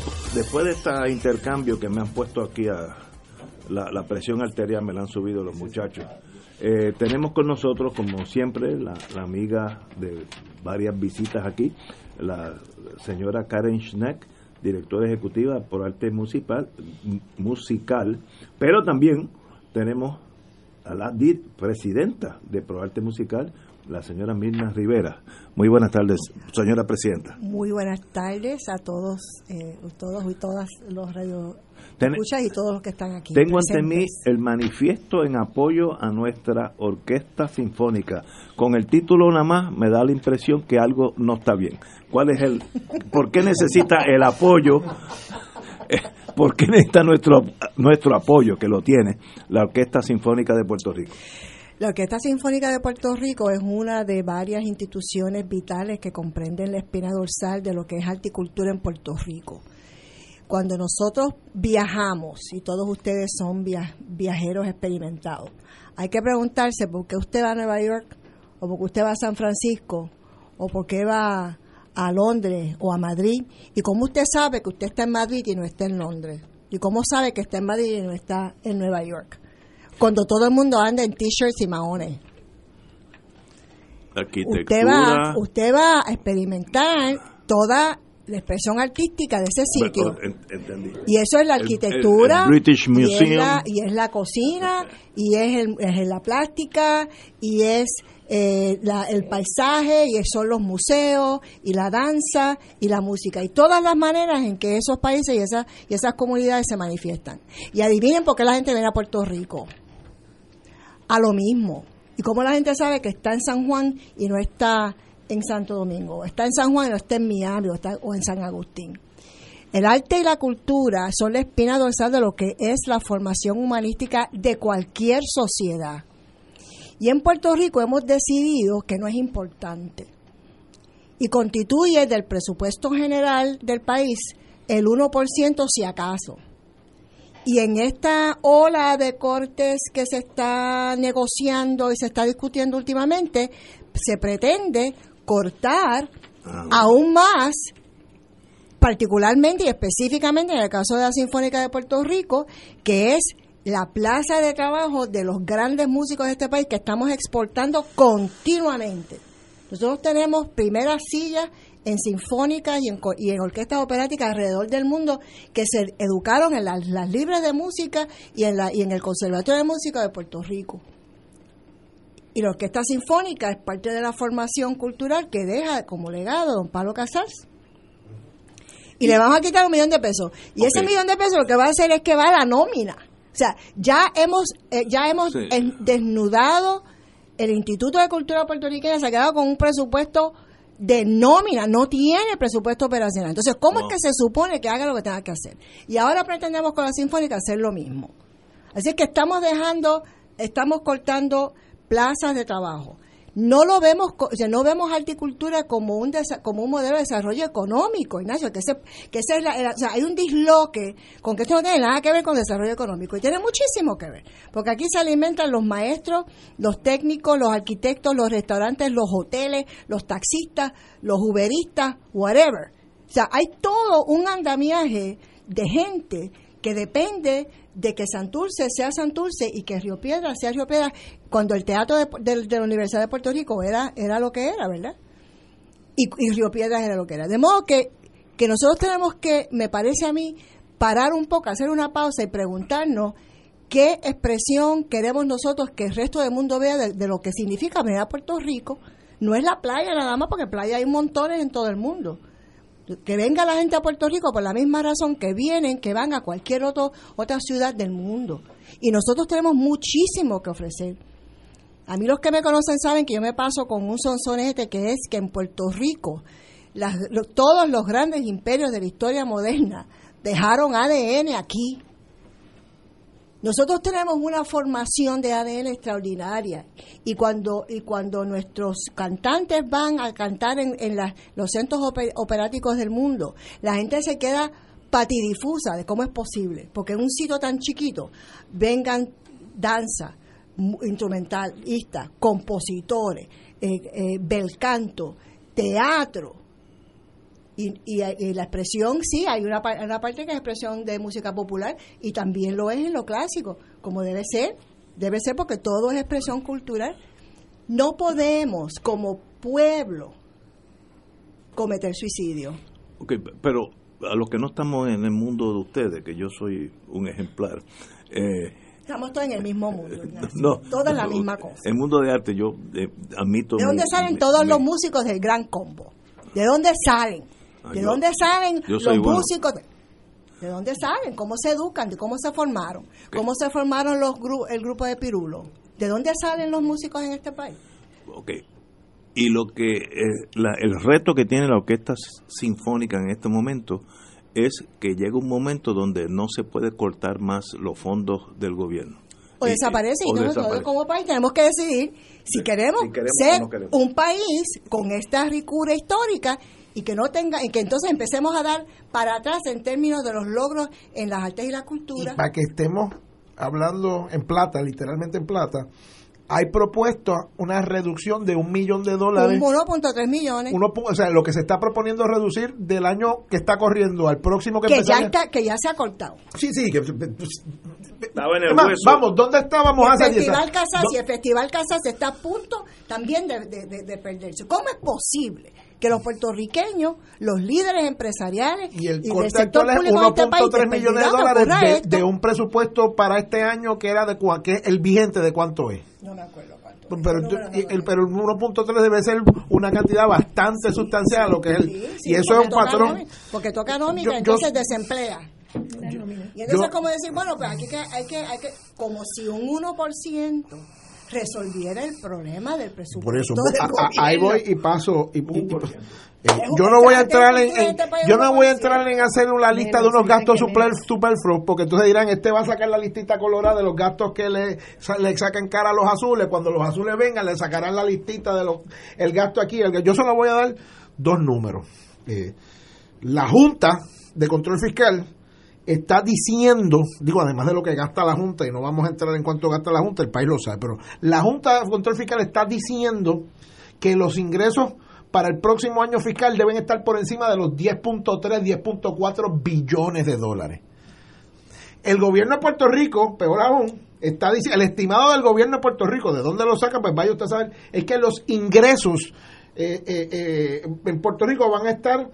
después de este intercambio que me han puesto aquí a la, presión arterial, me la han subido los muchachos. Eh, tenemos con nosotros, como siempre, la, amiga de varias visitas aquí, la señora Karen Schneck, directora ejecutiva por arte musical, musical pero también tenemos a la presidenta de ProArte Musical, la señora Mirna Rivera. Muy buenas tardes, señora presidenta. Muy buenas tardes a todos, eh, todos y todas los radio y todos los que están aquí. Tengo ante mí el manifiesto en apoyo a nuestra orquesta sinfónica. Con el título nada más me da la impresión que algo no está bien. ¿Cuál es el, por qué necesita el apoyo? [LAUGHS] ¿Por qué necesita nuestro nuestro apoyo que lo tiene la Orquesta Sinfónica de Puerto Rico? La Orquesta Sinfónica de Puerto Rico es una de varias instituciones vitales que comprenden la espina dorsal de lo que es articultura en Puerto Rico. Cuando nosotros viajamos, y todos ustedes son viajeros experimentados, hay que preguntarse por qué usted va a Nueva York, o por qué usted va a San Francisco, o por qué va a Londres o a Madrid, y cómo usted sabe que usted está en Madrid y no está en Londres, y cómo sabe que está en Madrid y no está en Nueva York cuando todo el mundo anda en t-shirts y maones. Usted va, usted va a experimentar toda la expresión artística de ese sitio. Y eso es la arquitectura, Y, es la, cocina, y es, es la plástica, y es eh, el paisaje, y son los museos, y la danza, y la música, y todas las maneras en que esos países y, esas y esas comunidades se manifiestan. Y adivinen por qué la gente viene a Puerto Rico a lo mismo. Y como la gente sabe que está en San Juan y no está en Santo Domingo, está en San Juan y no está en Miami o, está, o en San Agustín. El arte y la cultura son la espina dorsal de lo que es la formación humanística de cualquier sociedad. Y en Puerto Rico hemos decidido que no es importante. Y constituye del presupuesto general del país el 1% si acaso. Y en esta ola de cortes que se está negociando y se está discutiendo últimamente, se pretende cortar ah. aún más, particularmente y específicamente en el caso de la Sinfónica de Puerto Rico, que es la plaza de trabajo de los grandes músicos de este país que estamos exportando continuamente. Nosotros tenemos primeras sillas en sinfónicas y en, y en orquestas operáticas alrededor del mundo que se educaron en las, libres de música y en, la, y en el Conservatorio de Música de Puerto Rico. Y la orquesta sinfónica es parte de la formación cultural que deja como legado don Pablo Casals. Y, le vamos a quitar un millón de pesos. Y ese millón de pesos lo que va a hacer es que va a la nómina. O sea, ya hemos, eh, ya hemos desnudado el Instituto de Cultura Puertorriqueña, se ha quedado con un presupuesto de nómina, no tiene presupuesto operacional. Entonces, ¿cómo es que se supone que haga lo que tenga que hacer? Y ahora pretendemos con la Sinfónica hacer lo mismo. Así que estamos dejando, estamos cortando plazas de trabajo no lo vemos, o sea, no vemos horticultura como un como un modelo de desarrollo económico, Ignacio, que ese, que ese es la, o sea, hay un disloque con que esto no tiene nada que ver con desarrollo económico y tiene muchísimo que ver, porque aquí se alimentan los maestros, los técnicos, los arquitectos, los restaurantes, los hoteles, los taxistas, los uberistas, whatever. O sea, hay todo un andamiaje de gente que depende de que Santurce sea Santurce y que Río Piedra sea Río Piedra, cuando el teatro de, la Universidad de Puerto Rico era, era lo que era, ¿verdad? Y, Río Piedras era lo que era. De modo que, que nosotros tenemos que, me parece a mí, parar un poco, hacer una pausa y preguntarnos qué expresión queremos nosotros que el resto del mundo vea de, lo que significa venir a Puerto Rico. No es la playa nada más, porque playa hay montones en todo el mundo que venga la gente a Puerto Rico por la misma razón que vienen, que van a cualquier otro, otra ciudad del mundo. Y nosotros tenemos muchísimo que ofrecer. A mí los que me conocen saben que yo me paso con un sonsonete que es que en Puerto Rico todos los grandes imperios de la historia moderna dejaron ADN aquí. Nosotros tenemos una formación de ADN extraordinaria. Y cuando y cuando nuestros cantantes van a cantar en, los centros operáticos del mundo, la gente se queda patidifusa de cómo es posible, porque en un sitio tan chiquito vengan danza, instrumentalistas, compositores, eh, eh, bel canto, teatro, Y, y, la expresión, sí, hay una, una parte que es expresión de música popular y también lo es en lo clásico, como debe ser, debe ser porque todo es expresión cultural. No podemos, como pueblo, cometer suicidio. Ok, pero a los que no estamos en el mundo de ustedes, que yo soy un ejemplar, eh, Estamos todos en el mismo mundo. [LAUGHS] No, toda la misma cosa. El mundo de arte, yo eh, admito. ¿De dónde salen todos los músicos del Gran Combo? ¿De dónde salen? Ah, ¿De dónde salen los músicos? De, dónde salen? ¿Cómo se educan? ¿De cómo se formaron? ¿Cómo se formaron los el grupo de Pirulo? ¿De dónde salen los músicos en este país? Ok. Y lo que eh, el reto que tiene la orquesta sinfónica en este momento es que llega un momento donde no se puede cortar más los fondos del gobierno. O desaparece y, nosotros como país tenemos que decidir si queremos, ser un país con esta ricura histórica y que no tenga y que entonces empecemos a dar para atrás en términos de los logros en las artes y la cultura. para que estemos hablando en plata, literalmente en plata, hay propuesto una reducción de un millón de dólares. 1.3 millones. o sea, lo que se está proponiendo reducir del año que está corriendo al próximo que, que ya está, Que ya se ha cortado. Sí, sí. Que, pues, Vamos, ¿dónde estábamos hace el Festival Casas y el Festival Casas está a punto también de, de, perderse. ¿Cómo es posible que los puertorriqueños, los líderes empresariales y el del sector público 1.3 este millones de dólares de, un presupuesto para este año que era de que el vigente de cuánto es? No me acuerdo cuánto. Pero, el, pero el 1.3 debe ser una cantidad bastante sustancial lo que es el, y eso es un patrón. porque toca nómica entonces desemplea. Y entonces como decir bueno pues aquí que, hay que hay que como si un 1% resolviera el problema del presupuesto. Por eso, ahí voy y paso. Y, eh, yo no voy a entrar en, yo no voy a entrar en hacer una lista de unos gastos superfluos porque entonces dirán este va a sacar la listita colorada de los gastos que le, le sacan cara a los azules. Cuando los azules vengan le sacarán la listita de los el gasto aquí. El, yo solo voy a dar dos números. Eh, la junta de control fiscal está diciendo, digo, además de lo que gasta la Junta, y no vamos a entrar en cuánto gasta la Junta, el país lo sabe, pero la Junta de Control Fiscal está diciendo que los ingresos para el próximo año fiscal deben estar por encima de los 10.3, 10.4 billones de dólares. El gobierno de Puerto Rico, peor aún, está diciendo, el estimado del gobierno de Puerto Rico, ¿de dónde lo saca? Pues vaya usted a saber, es que los ingresos eh, eh, eh, en Puerto Rico van a estar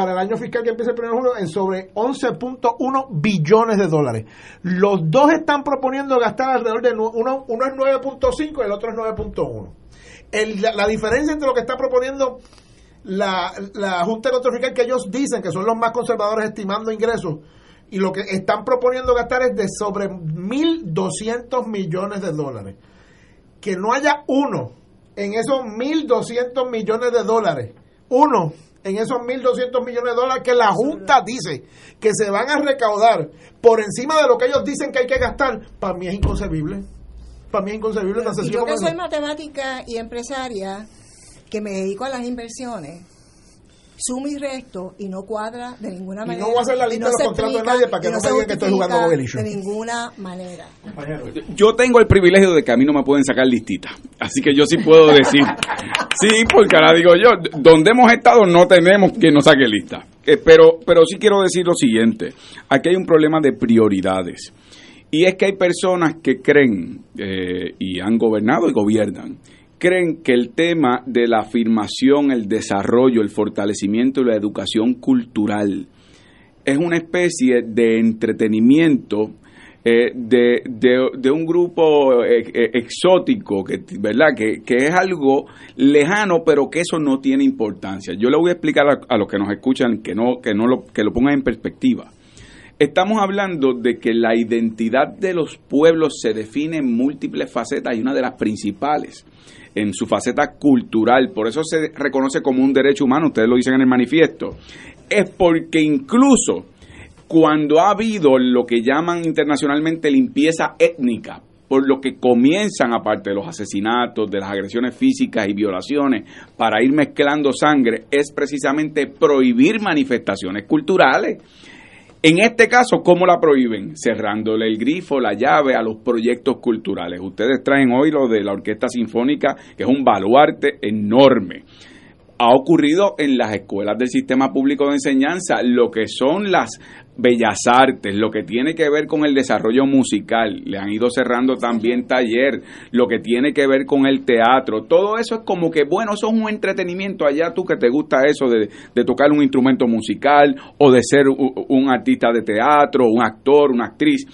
para el año fiscal que empieza el 1 de julio en sobre 11.1 billones de dólares. Los dos están proponiendo gastar alrededor de uno, uno es 9.5 y el otro es 9.1. La, la, diferencia entre lo que está proponiendo la, la Junta de Control Fiscal que ellos dicen que son los más conservadores estimando ingresos y lo que están proponiendo gastar es de sobre 1.200 millones de dólares. Que no haya uno en esos 1.200 millones de dólares, uno en esos 1.200 millones de dólares que la Junta dice que se van a recaudar por encima de lo que ellos dicen que hay que gastar, para mí es inconcebible. Para mí es inconcebible. yo que soy matemática y empresaria, que me dedico a las inversiones, sumo y resto y no cuadra de ninguna manera. Y no voy a hacer la lista de los contratos de nadie para que no, se digan que estoy jugando De ninguna manera. Yo tengo el privilegio de que a mí no me pueden sacar listita. Así que yo sí puedo decir. [LAUGHS] sí, porque ahora digo yo, donde hemos estado no tenemos que nos saque lista. Eh, pero, pero sí quiero decir lo siguiente. Aquí hay un problema de prioridades. Y es que hay personas que creen eh, y han gobernado y gobiernan creen que el tema de la afirmación, el desarrollo, el fortalecimiento y la educación cultural es una especie de entretenimiento eh, de, de, un grupo eh, eh, exótico, que, ¿verdad? Que, que, es algo lejano, pero que eso no tiene importancia. Yo le voy a explicar a, los que nos escuchan que, no, que, no lo, que lo pongan en perspectiva. Estamos hablando de que la identidad de los pueblos se define en múltiples facetas y una de las principales en su faceta cultural, por eso se reconoce como un derecho humano, ustedes lo dicen en el manifiesto, es porque incluso cuando ha habido lo que llaman internacionalmente limpieza étnica, por lo que comienzan, aparte de los asesinatos, de las agresiones físicas y violaciones, para ir mezclando sangre, es precisamente prohibir manifestaciones culturales. En este caso, ¿cómo la prohíben? Cerrándole el grifo, la llave a los proyectos culturales. Ustedes traen hoy lo de la Orquesta Sinfónica, que es un baluarte enorme. ha ocurrido en las escuelas del sistema público de enseñanza, lo que son las bellas artes, lo que tiene que ver con el desarrollo musical, le han ido cerrando también taller, lo que tiene que ver con el teatro, todo eso es como que, bueno, eso es un entretenimiento, allá tú que te gusta eso de, tocar un instrumento musical o de ser un artista de teatro, un actor, una actriz,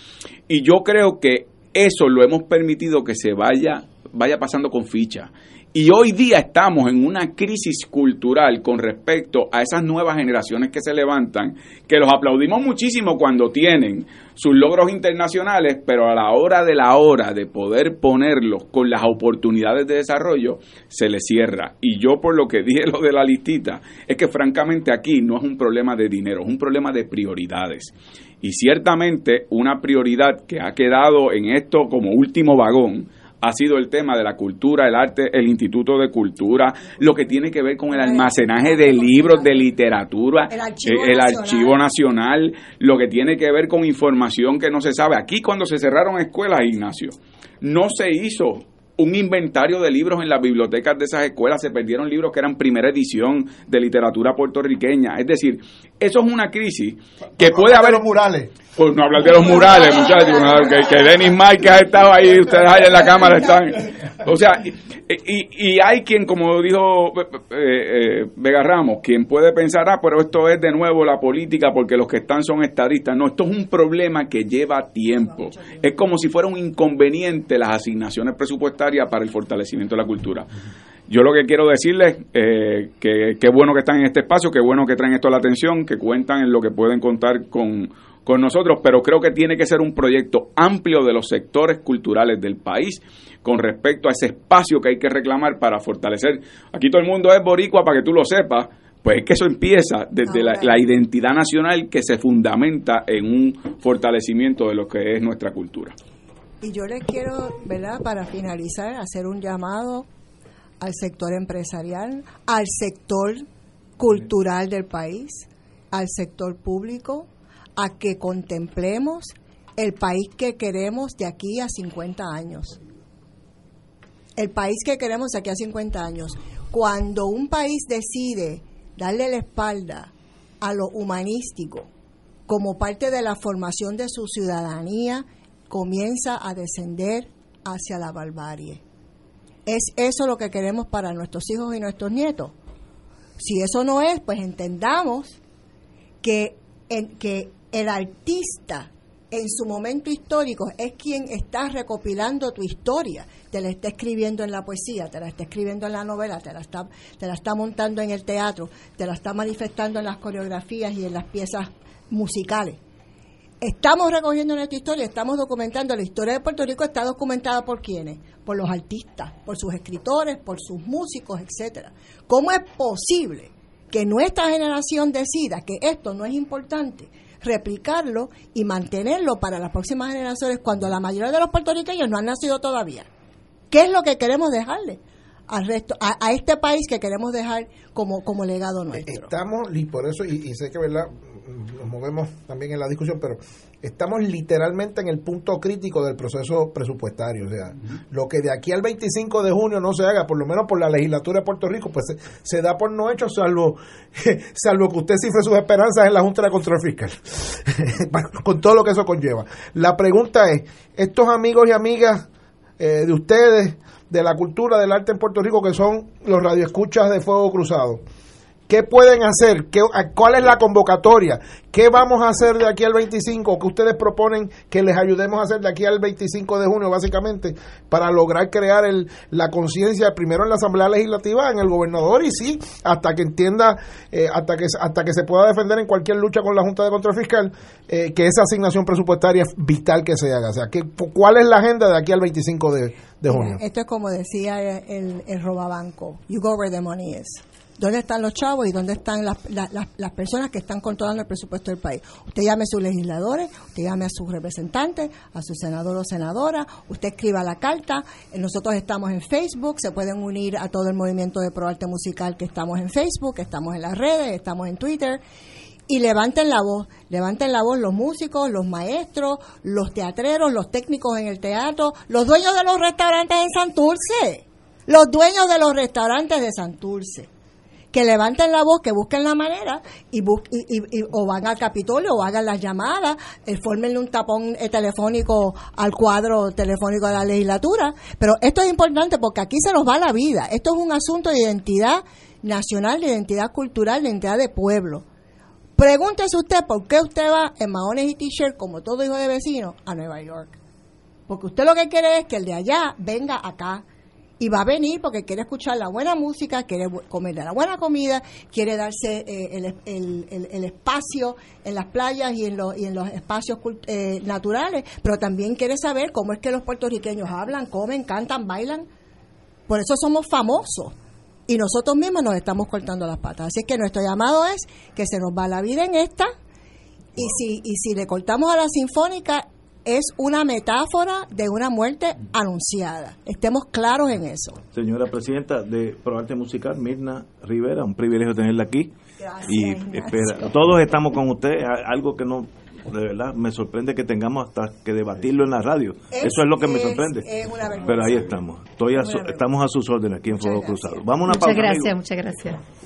y yo creo que eso lo hemos permitido que se vaya, vaya pasando con ficha y hoy día estamos en una crisis cultural con respecto a esas nuevas generaciones que se levantan, que los aplaudimos muchísimo cuando tienen sus logros internacionales, pero a la hora de la hora de poder ponerlos con las oportunidades de desarrollo, se les cierra. Y yo por lo que dije [LAUGHS] lo de la listita, es que francamente aquí no es un problema de dinero, es un problema de prioridades. Y ciertamente una prioridad que ha quedado en esto como último vagón, ha sido el tema de la cultura, el arte, el Instituto de Cultura, lo que tiene que ver con el almacenaje de libros, de literatura, el archivo, eh, nacional. lo que tiene que ver con información que no se sabe. Aquí cuando se cerraron escuelas, Ignacio, no se hizo un inventario de libros en las bibliotecas de esas escuelas, se perdieron libros que eran primera edición de literatura puertorriqueña. Es decir, eso es una crisis que puede haber... Los murales. Pues no hablar de los murales, muchachos, que, que Denis Mike ha estado ahí, ustedes ahí en la cámara están. O sea, y, y hay quien, como dijo eh, eh, Vega Ramos, quien puede pensar, ah, pero esto es de nuevo la política porque los que están son estadistas. No, esto es un problema que lleva tiempo. Es como si fuera un inconveniente las asignaciones presupuestarias para el fortalecimiento de la cultura. Yo lo que quiero decirles, eh, que qué bueno que están en este espacio, qué bueno que traen esto a la atención, que cuentan en lo que pueden contar con con nosotros, pero creo que tiene que ser un proyecto amplio de los sectores culturales del país con respecto a ese espacio que hay que reclamar para fortalecer. Aquí todo el mundo es boricua para que tú lo sepas, pues es que eso empieza desde la, la, identidad nacional que se fundamenta en un fortalecimiento de lo que es nuestra cultura. Y yo les quiero, ¿verdad?, para finalizar, hacer un llamado al sector empresarial, al sector cultural del país, al sector público, a que contemplemos el país que queremos de aquí a 50 años. El país que queremos de aquí a 50 años. Cuando un país decide darle la espalda a lo humanístico como parte de la formación de su ciudadanía, comienza a descender hacia la barbarie. ¿Es eso lo que queremos para nuestros hijos y nuestros nietos? Si eso no es, pues entendamos que, que el artista en su momento histórico es quien está recopilando tu historia, te la está escribiendo en la poesía, te la está escribiendo en la novela, te la está, te la está montando en el teatro, te la está manifestando en las coreografías y en las piezas musicales. Estamos recogiendo nuestra historia, estamos documentando. La historia de Puerto Rico está documentada por quiénes? Por los artistas, por sus escritores, por sus músicos, etcétera. ¿Cómo es posible que nuestra generación decida que esto no es importante? replicarlo y mantenerlo para las próximas generaciones cuando la mayoría de los puertorriqueños no han nacido todavía. ¿Qué es lo que queremos dejarle? al resto, a, este país que queremos dejar como, como legado nuestro. Estamos, y por eso, y, sé que verdad, nos movemos también en la discusión, pero estamos literalmente en el punto crítico del proceso presupuestario. O sea, lo que de aquí al 25 de junio no se haga, por lo menos por la legislatura de Puerto Rico, pues se, da por no hecho, salvo, [LAUGHS] salvo que usted cifre sus esperanzas en la Junta de Control Fiscal, [LAUGHS] con todo lo que eso conlleva. La pregunta es, estos amigos y amigas eh, de ustedes, de la cultura del arte en Puerto Rico, que son los radioescuchas de Fuego Cruzado, ¿Qué pueden hacer? ¿Qué, ¿Cuál es la convocatoria? ¿Qué vamos a hacer de aquí al 25? ¿Qué ustedes proponen que les ayudemos a hacer de aquí al 25 de junio, básicamente, para lograr crear el, la conciencia primero en la Asamblea Legislativa, en el gobernador y sí, hasta que entienda, eh, hasta, que, hasta que se pueda defender en cualquier lucha con la Junta de Control Fiscal, eh, que esa asignación presupuestaria es vital que se haga. O sea, que, ¿cuál es la agenda de aquí al 25 de, junio? Esto es como decía el, el robabanco: you go where the money is dónde están los chavos y dónde están las, personas que están controlando el presupuesto del país. Usted llame a sus legisladores, usted llame a sus representantes, a su senador o senadora, usted escriba la carta. Eh, nosotros estamos en Facebook, se pueden unir a todo el movimiento de ProArte Musical que estamos en Facebook, estamos en las redes, estamos en Twitter. Y levanten la voz, levanten la voz los músicos, los maestros, los teatreros, los técnicos en el teatro, los dueños de los restaurantes en Santurce, los dueños de los restaurantes de Santurce que levanten la voz, que busquen la manera y, o van al Capitolio o hagan las llamadas, eh, formenle un tapón eh, telefónico al cuadro telefónico de la legislatura. Pero esto es importante porque aquí se nos va la vida. Esto es un asunto de identidad nacional, de identidad cultural, de identidad de pueblo. Pregúntese usted por qué usted va en maones y t-shirt, como todo hijo de vecino, a Nueva York. Porque usted lo que quiere es que el de allá venga acá y va a venir porque quiere escuchar la buena música, quiere comer la buena comida, quiere darse eh, el, espacio en las playas y en, los, y en los espacios eh, naturales, pero también quiere saber cómo es que los puertorriqueños hablan, comen, cantan, bailan. Por eso somos famosos y nosotros mismos nos estamos cortando las patas. Así que nuestro llamado es que se nos va la vida en esta y si, y si le cortamos a la sinfónica es una metáfora de una muerte anunciada. Estemos claros en eso. Señora Presidenta de Proarte Musical, Mirna Rivera, un privilegio tenerla aquí. Gracias, y espera, todos estamos con usted, algo que no de verdad me sorprende que tengamos hasta que debatirlo en la radio. Eso es lo que me sorprende. Pero ahí estamos. Estoy estamos a sus órdenes aquí en Fuego Cruzado. Vamos a una muchas gracias, muchas gracias.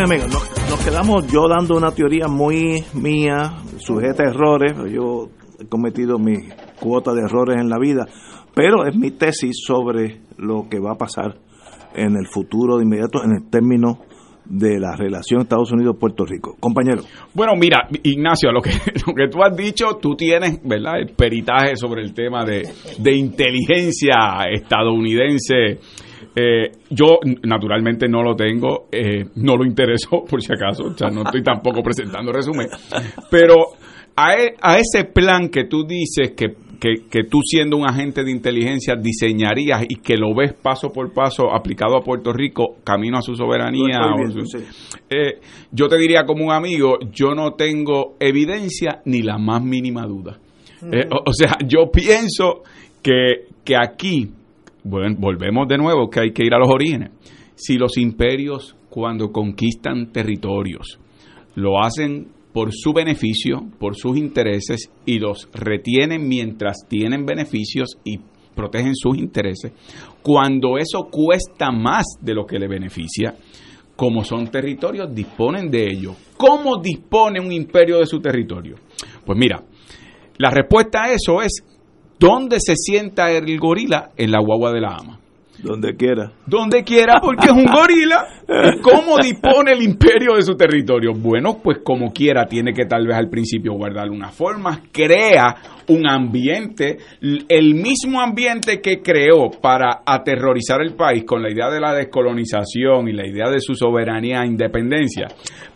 Amigos, nos, quedamos yo dando una teoría muy mía, sujeta a errores. Yo he cometido mi cuota de errores en la vida, pero es mi tesis sobre lo que va a pasar en el futuro de inmediato en el término de la relación Estados Unidos-Puerto Rico. Compañero. Bueno, mira, Ignacio, lo que, [LAUGHS] lo que tú has dicho, tú tienes, ¿verdad?, el peritaje sobre el tema de, de inteligencia estadounidense eh, yo naturalmente no lo tengo, eh, no lo interesó [LAUGHS] por si acaso, o sea, no estoy tampoco presentando resumen, pero a, e, a ese plan que tú dices que, que, tú siendo un agente de inteligencia diseñarías y que lo ves paso por paso aplicado a Puerto Rico, camino a su soberanía, eh, yo te diría como un amigo, yo no tengo evidencia ni la más mínima duda. o, o sea, yo pienso que, que aquí bueno, volvemos de nuevo que hay que ir a los orígenes. Si los imperios cuando conquistan territorios lo hacen por su beneficio, por sus intereses y los retienen mientras tienen beneficios y protegen sus intereses, cuando eso cuesta más de lo que le beneficia, como son territorios, disponen de ello. ¿Cómo dispone un imperio de su territorio? Pues mira, la respuesta a eso es ¿Dónde se sienta el gorila? En la guagua de la ama. Donde quiera. Donde quiera, porque es un gorila. cómo dispone el imperio de su territorio? Bueno, pues como quiera, tiene que tal vez al principio guardar una forma, crea un ambiente, el mismo ambiente que creó para aterrorizar el país con la idea de la descolonización y la idea de su soberanía e independencia,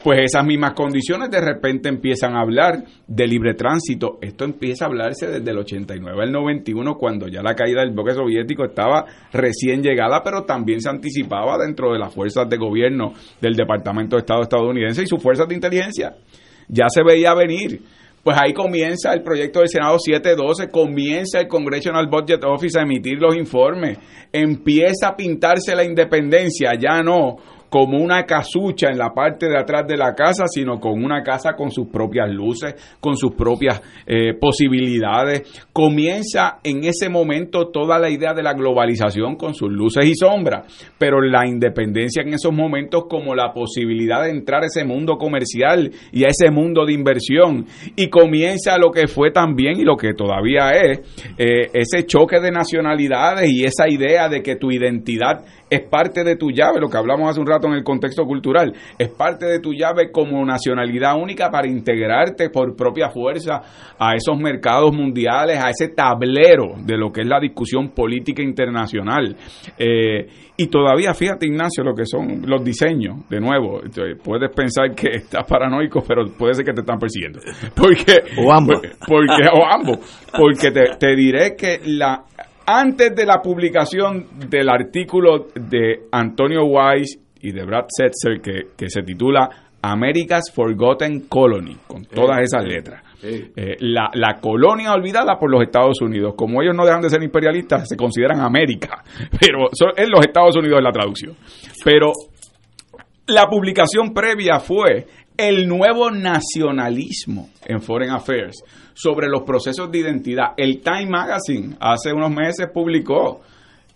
pues esas mismas condiciones de repente empiezan a hablar de libre tránsito. Esto empieza a hablarse desde el 89 al 91, cuando ya la caída del bloque soviético estaba recién llegada, pero también se anticipaba dentro de las fuerzas de gobierno del Departamento de Estado estadounidense y sus fuerzas de inteligencia. Ya se veía venir pues ahí comienza el proyecto del Senado 712, comienza el Congressional Budget Office a emitir los informes, empieza a pintarse la independencia, ya no como una casucha en la parte de atrás de la casa, sino con una casa con sus propias luces, con sus propias eh, posibilidades. Comienza en ese momento toda la idea de la globalización con sus luces y sombras, pero la independencia en esos momentos como la posibilidad de entrar a ese mundo comercial y a ese mundo de inversión. Y comienza lo que fue también y lo que todavía es eh, ese choque de nacionalidades y esa idea de que tu identidad es parte de tu llave, lo que hablamos hace un rato en el contexto cultural, es parte de tu llave como nacionalidad única para integrarte por propia fuerza a esos mercados mundiales, a ese tablero de lo que es la discusión política internacional. Eh, y todavía, fíjate Ignacio, lo que son los diseños, de nuevo, puedes pensar que estás paranoico, pero puede ser que te están persiguiendo. [LAUGHS] Porque, o ambos. Porque, o ambos. Porque te, te diré que la Antes de la publicación del artículo de Antonio Wise y de Brad Setzer que, que se titula America's Forgotten Colony, con todas esas letras. Eh, la, la, colonia olvidada por los Estados Unidos. Como ellos no dejan de ser imperialistas, se consideran América, [LAUGHS] pero son, en los Estados Unidos es la traducción. Pero la publicación previa fue el nuevo nacionalismo en Foreign Affairs sobre los procesos de identidad. El Time Magazine hace unos meses publicó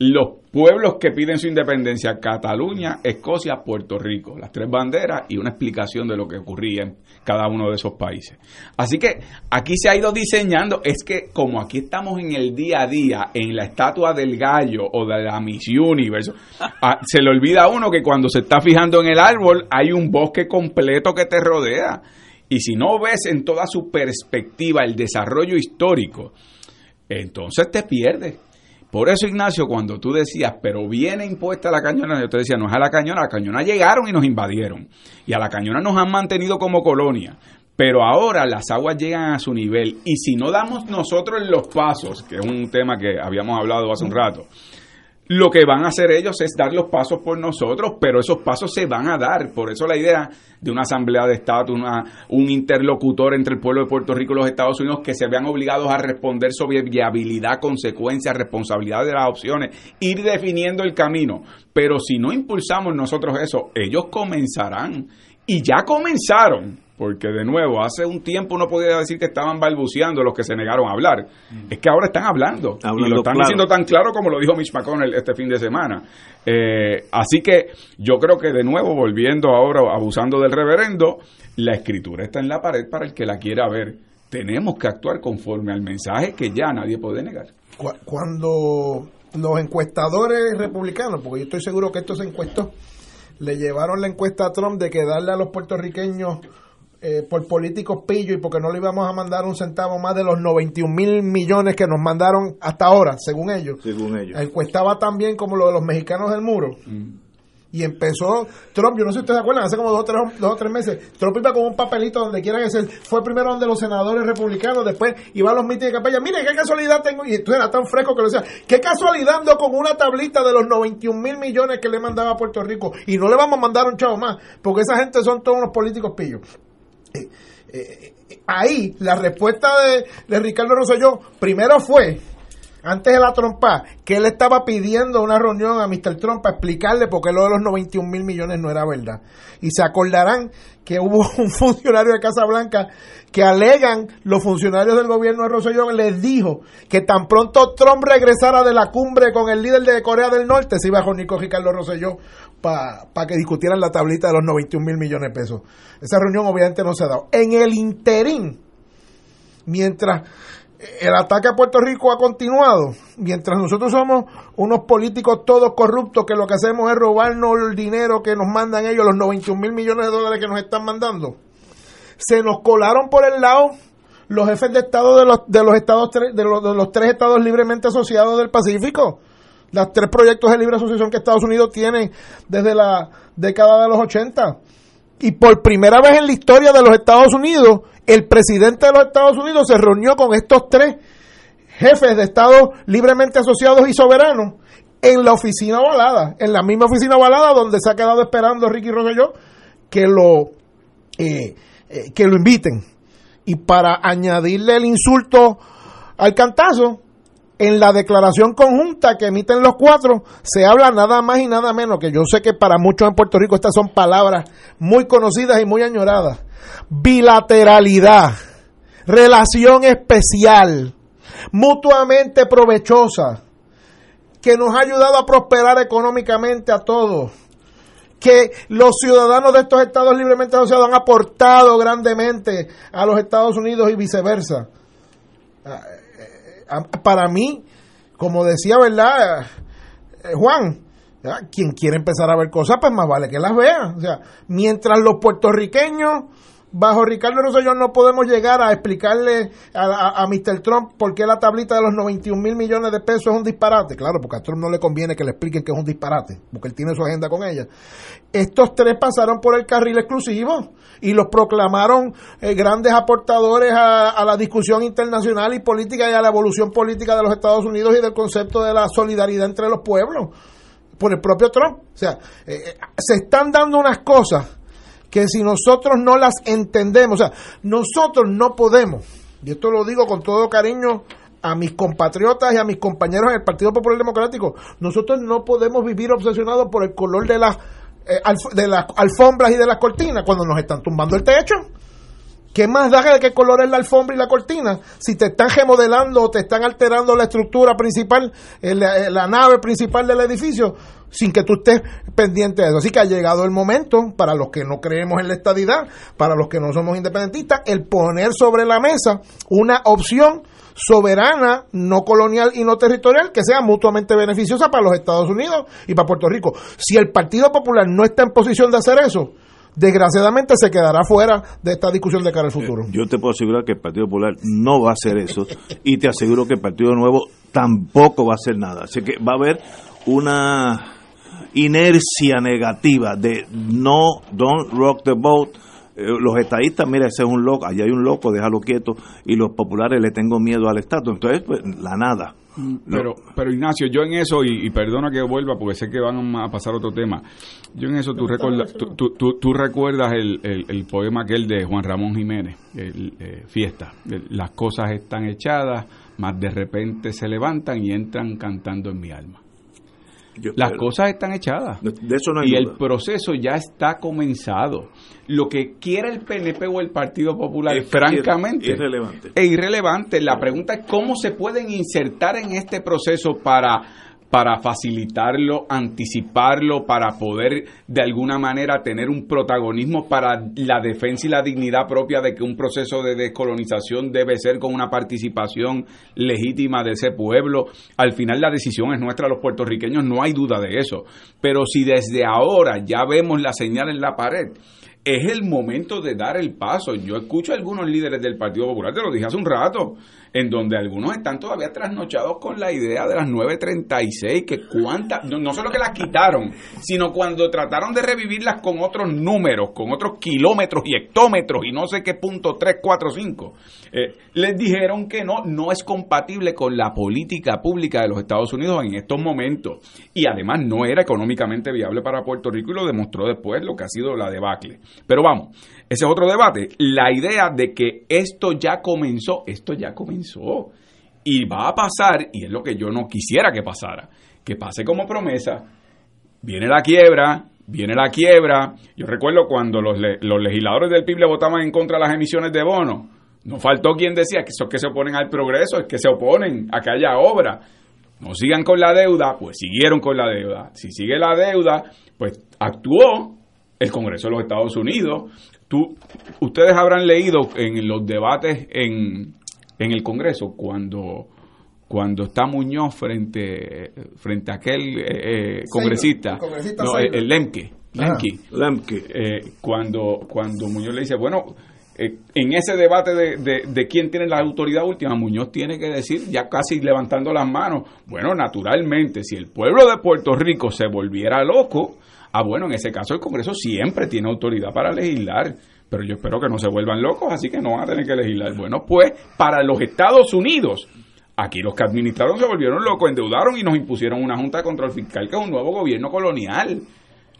los pueblos que piden su independencia, Cataluña, Escocia, Puerto Rico, las tres banderas y una explicación de lo que ocurría en cada uno de esos países. Así que aquí se ha ido diseñando, es que como aquí estamos en el día a día, en la estatua del gallo o de la Miss Universe, [LAUGHS] ah, se le olvida a uno que cuando se está fijando en el árbol hay un bosque completo que te rodea. Y si no ves en toda su perspectiva el desarrollo histórico, entonces te pierdes por eso, Ignacio, cuando tú decías, pero viene impuesta la cañona, yo te decía, no es a la cañona, a la cañona llegaron y nos invadieron. Y a la cañona nos han mantenido como colonia. Pero ahora las aguas llegan a su nivel. Y si no damos nosotros los pasos, que es un tema que habíamos hablado hace un rato, lo que van a hacer ellos es dar los pasos por nosotros, pero esos pasos se van a dar. Por eso la idea de una asamblea de Estado, un interlocutor entre el pueblo de Puerto Rico y los Estados Unidos que se vean obligados a responder sobre viabilidad, consecuencias, responsabilidad de las opciones, ir definiendo el camino. Pero si no impulsamos nosotros eso, ellos comenzarán y ya comenzaron porque de nuevo, hace un tiempo uno podía decir que estaban balbuceando los que se negaron a hablar. Es que ahora están hablando, y lo están diciendo tan claro como lo dijo Mitch McConnell este fin de semana. Eh, así que yo creo que de nuevo, volviendo ahora, abusando del reverendo, la escritura está en la pared para el que la quiera ver. Tenemos que actuar conforme al mensaje que ya nadie puede negar. Cuando los encuestadores republicanos, porque yo estoy seguro que estos encuestos le llevaron la encuesta a Trump de que darle a los puertorriqueños eh, por políticos pillos y porque no le íbamos a mandar un centavo más de los 91 mil millones que nos mandaron hasta ahora, según ellos. Según ellos. Encuestaba también como lo de los mexicanos del muro. Mm. Y empezó Trump, yo no sé si ustedes se acuerdan, hace como dos o, tres, dos o tres meses, Trump iba con un papelito donde quiera que sea, fue primero donde los senadores republicanos, después iba a los mítines de campaña, mire qué casualidad tengo, y entonces era tan fresco que lo decía, qué casualidad ando con una tablita de los 91 mil millones que le mandaba a Puerto Rico, y no le vamos a mandar un chavo más, porque esa gente son todos unos políticos pillos. Eh, eh, ahí la respuesta de, de Ricardo Rosselló primero fue antes de la trompa, que él estaba pidiendo una reunión a Mr. Trump para explicarle por qué lo de los 91 mil millones no era verdad. Y se acordarán que hubo [LAUGHS] un funcionario de Casa Blanca que alegan los funcionarios del gobierno de Rosselló les dijo que tan pronto Trump regresara de la cumbre con el líder de Corea del Norte, se iba con Nico Ricardo Rosselló para que discutieran la tablita de los 91 mil millones de pesos. Esa reunión obviamente no se ha dado. En el interín, mientras el ataque a Puerto Rico ha continuado, mientras nosotros somos unos políticos todos corruptos que lo que hacemos es robarnos el dinero que nos mandan ellos, los 91 mil millones de dólares que nos están mandando, se nos colaron por el lado los jefes de Estado de los, de los, estados, de los, de los tres estados libremente asociados del Pacífico, los tres proyectos de libre asociación que Estados Unidos tiene desde la década de los 80. Y por primera vez en la historia de los Estados Unidos, el presidente de los Estados Unidos se reunió con estos tres jefes de Estados libremente asociados y soberanos en la oficina ovalada, en la misma oficina ovalada donde se ha quedado esperando Ricky Rosselló que lo, eh, eh, que lo inviten. Y para añadirle el insulto al cantazo, en la declaración conjunta que emiten los cuatro se habla nada más y nada menos, que yo sé que para muchos en Puerto Rico estas son palabras muy conocidas y muy añoradas. Bilateralidad, relación especial, mutuamente provechosa, que nos ha ayudado a prosperar económicamente a todos que los ciudadanos de estos estados libremente asociados han aportado grandemente a los Estados Unidos y viceversa para mí, como decía, ¿verdad? Eh, Juan, quien quiere empezar a ver cosas, pues más vale que las vea. O sea, mientras los puertorriqueños bajo Ricardo Rosselló no podemos llegar a explicarle a, a, Mr. Trump por qué la tablita de los 91 mil millones de pesos es un disparate. Claro, porque a Trump no le conviene que le expliquen que es un disparate, porque él tiene su agenda con ella. Estos tres pasaron por el carril exclusivo y los proclamaron eh, grandes aportadores a, a la discusión internacional y política y a la evolución política de los Estados Unidos y del concepto de la solidaridad entre los pueblos por el propio Trump. O sea, eh, eh, se están dando unas cosas que si nosotros no las entendemos, o sea, nosotros no podemos, y esto lo digo con todo cariño a mis compatriotas y a mis compañeros en el Partido Popular Democrático, nosotros no podemos vivir obsesionados por el color de las, eh, de las alfombras y de las cortinas cuando nos están tumbando el techo. ¿Qué más da de qué color es la alfombra y la cortina? Si te están remodelando o te están alterando la estructura principal, eh, eh, la nave principal del edificio, sin que tú estés pendiente de eso. Así que ha llegado el momento, para los que no creemos en la estadidad, para los que no somos independentistas, el poner sobre la mesa una opción soberana, no colonial y no territorial, que sea mutuamente beneficiosa para los Estados Unidos y para Puerto Rico. Si el Partido Popular no está en posición de hacer eso, desgraciadamente se quedará fuera de esta discusión de cara al futuro. Yo te puedo asegurar que el Partido Popular no va a hacer eso y te aseguro que el Partido Nuevo tampoco va a hacer nada. Así que va a haber una inercia negativa de no, don't rock the boat. Eh, los estadistas, mira, ese es un loco, allá hay un loco, déjalo quieto, y los populares le tengo miedo al Estado. Entonces, pues, la nada. Pero, pero Ignacio, yo en eso, y, perdona que vuelva porque sé que van a pasar otro tema, yo en eso tú, recuerdas, tú, tú, recuerdas el, el, poema aquel de Juan Ramón Jiménez, el, eh, Fiesta, las cosas están echadas, más de repente se levantan y entran cantando en mi alma. Las cosas están echadas. De eso no y el proceso ya está comenzado. Lo que quiere el PNP o el Partido Popular, francamente, irrelevante. es irrelevante. La pregunta es cómo se pueden insertar en este proceso para para facilitarlo, anticiparlo, para poder de alguna manera tener un protagonismo para la defensa y la dignidad propia de que un proceso de descolonización debe ser con una participación legítima de ese pueblo. Al final la decisión es nuestra los puertorriqueños, no hay duda de eso. Pero si desde ahora ya vemos la señal en la pared, es el momento de dar el paso. Yo escucho a algunos líderes del Partido Popular, te lo dije hace un rato, en donde algunos están todavía trasnochados con la idea de las 936, que cuántas, no, solo que las quitaron, sino cuando trataron de revivirlas con otros números, con otros kilómetros y hectómetros y no sé qué punto 3, 4, 5, les dijeron que no, no es compatible con la política pública de los Estados Unidos en estos momentos. Y además no era económicamente viable para Puerto Rico y lo demostró después lo que ha sido la debacle. Pero vamos, ese es otro debate. La idea de que esto ya comenzó, esto ya comenzó. Y va a pasar, y es lo que yo no quisiera que pasara, que pase como promesa. Viene la quiebra, viene la quiebra. Yo recuerdo cuando los, legisladores del PIB le votaban en contra de las emisiones de bonos. No faltó quien decía que esos que se oponen al progreso es que se oponen a que haya obra. No sigan con la deuda, pues siguieron con la deuda. Si sigue la deuda, pues actuó el Congreso de los Estados Unidos. Tú, ustedes habrán leído en los debates en, en el Congreso cuando cuando está Muñoz frente frente a aquel eh, eh, congresista, el, Lemke, Lemke, eh, cuando cuando Muñoz le dice, bueno, en ese debate de, de, de, quién tiene la autoridad última, Muñoz tiene que decir, ya casi levantando las manos, bueno, naturalmente, si el pueblo de Puerto Rico se volviera loco, Ah, bueno, en ese caso el Congreso siempre tiene autoridad para legislar, pero yo espero que no se vuelvan locos, así que no van a tener que legislar. Bueno, pues para los Estados Unidos, aquí los que administraron se volvieron locos, endeudaron y nos impusieron una Junta de Control Fiscal que es un nuevo gobierno colonial.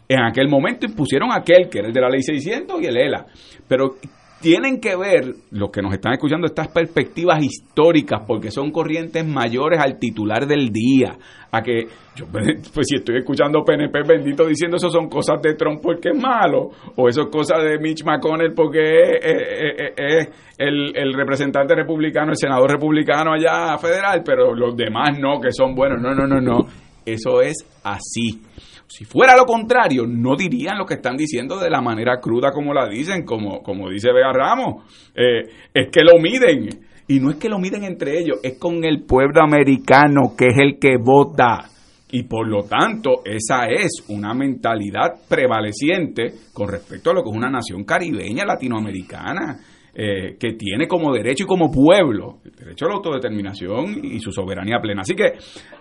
En aquel momento impusieron aquel que era el de la Ley 600 y el ELA. Pero tienen que ver, los que nos están escuchando, estas perspectivas históricas, porque son corrientes mayores al titular del día. A que, yo, [LAUGHS] pues si estoy escuchando PNP bendito diciendo eso son cosas de Trump porque es malo, o eso es cosas de Mitch McConnell porque es, el, representante republicano, el senador republicano allá federal, pero los demás no, que son buenos. No, no, no, no. Eso es así. Si fuera lo contrario, no dirían lo que están diciendo de la manera cruda como la dicen, como, como dice Vega Ramos. Eh, es que lo miden. Y no es que lo miden entre ellos, es con el pueblo americano, que es el que vota. Y por lo tanto, esa es una mentalidad prevaleciente con respecto a lo que es una nación caribeña, latinoamericana, eh, que tiene como derecho y como pueblo el derecho a la autodeterminación y su soberanía plena. Así que,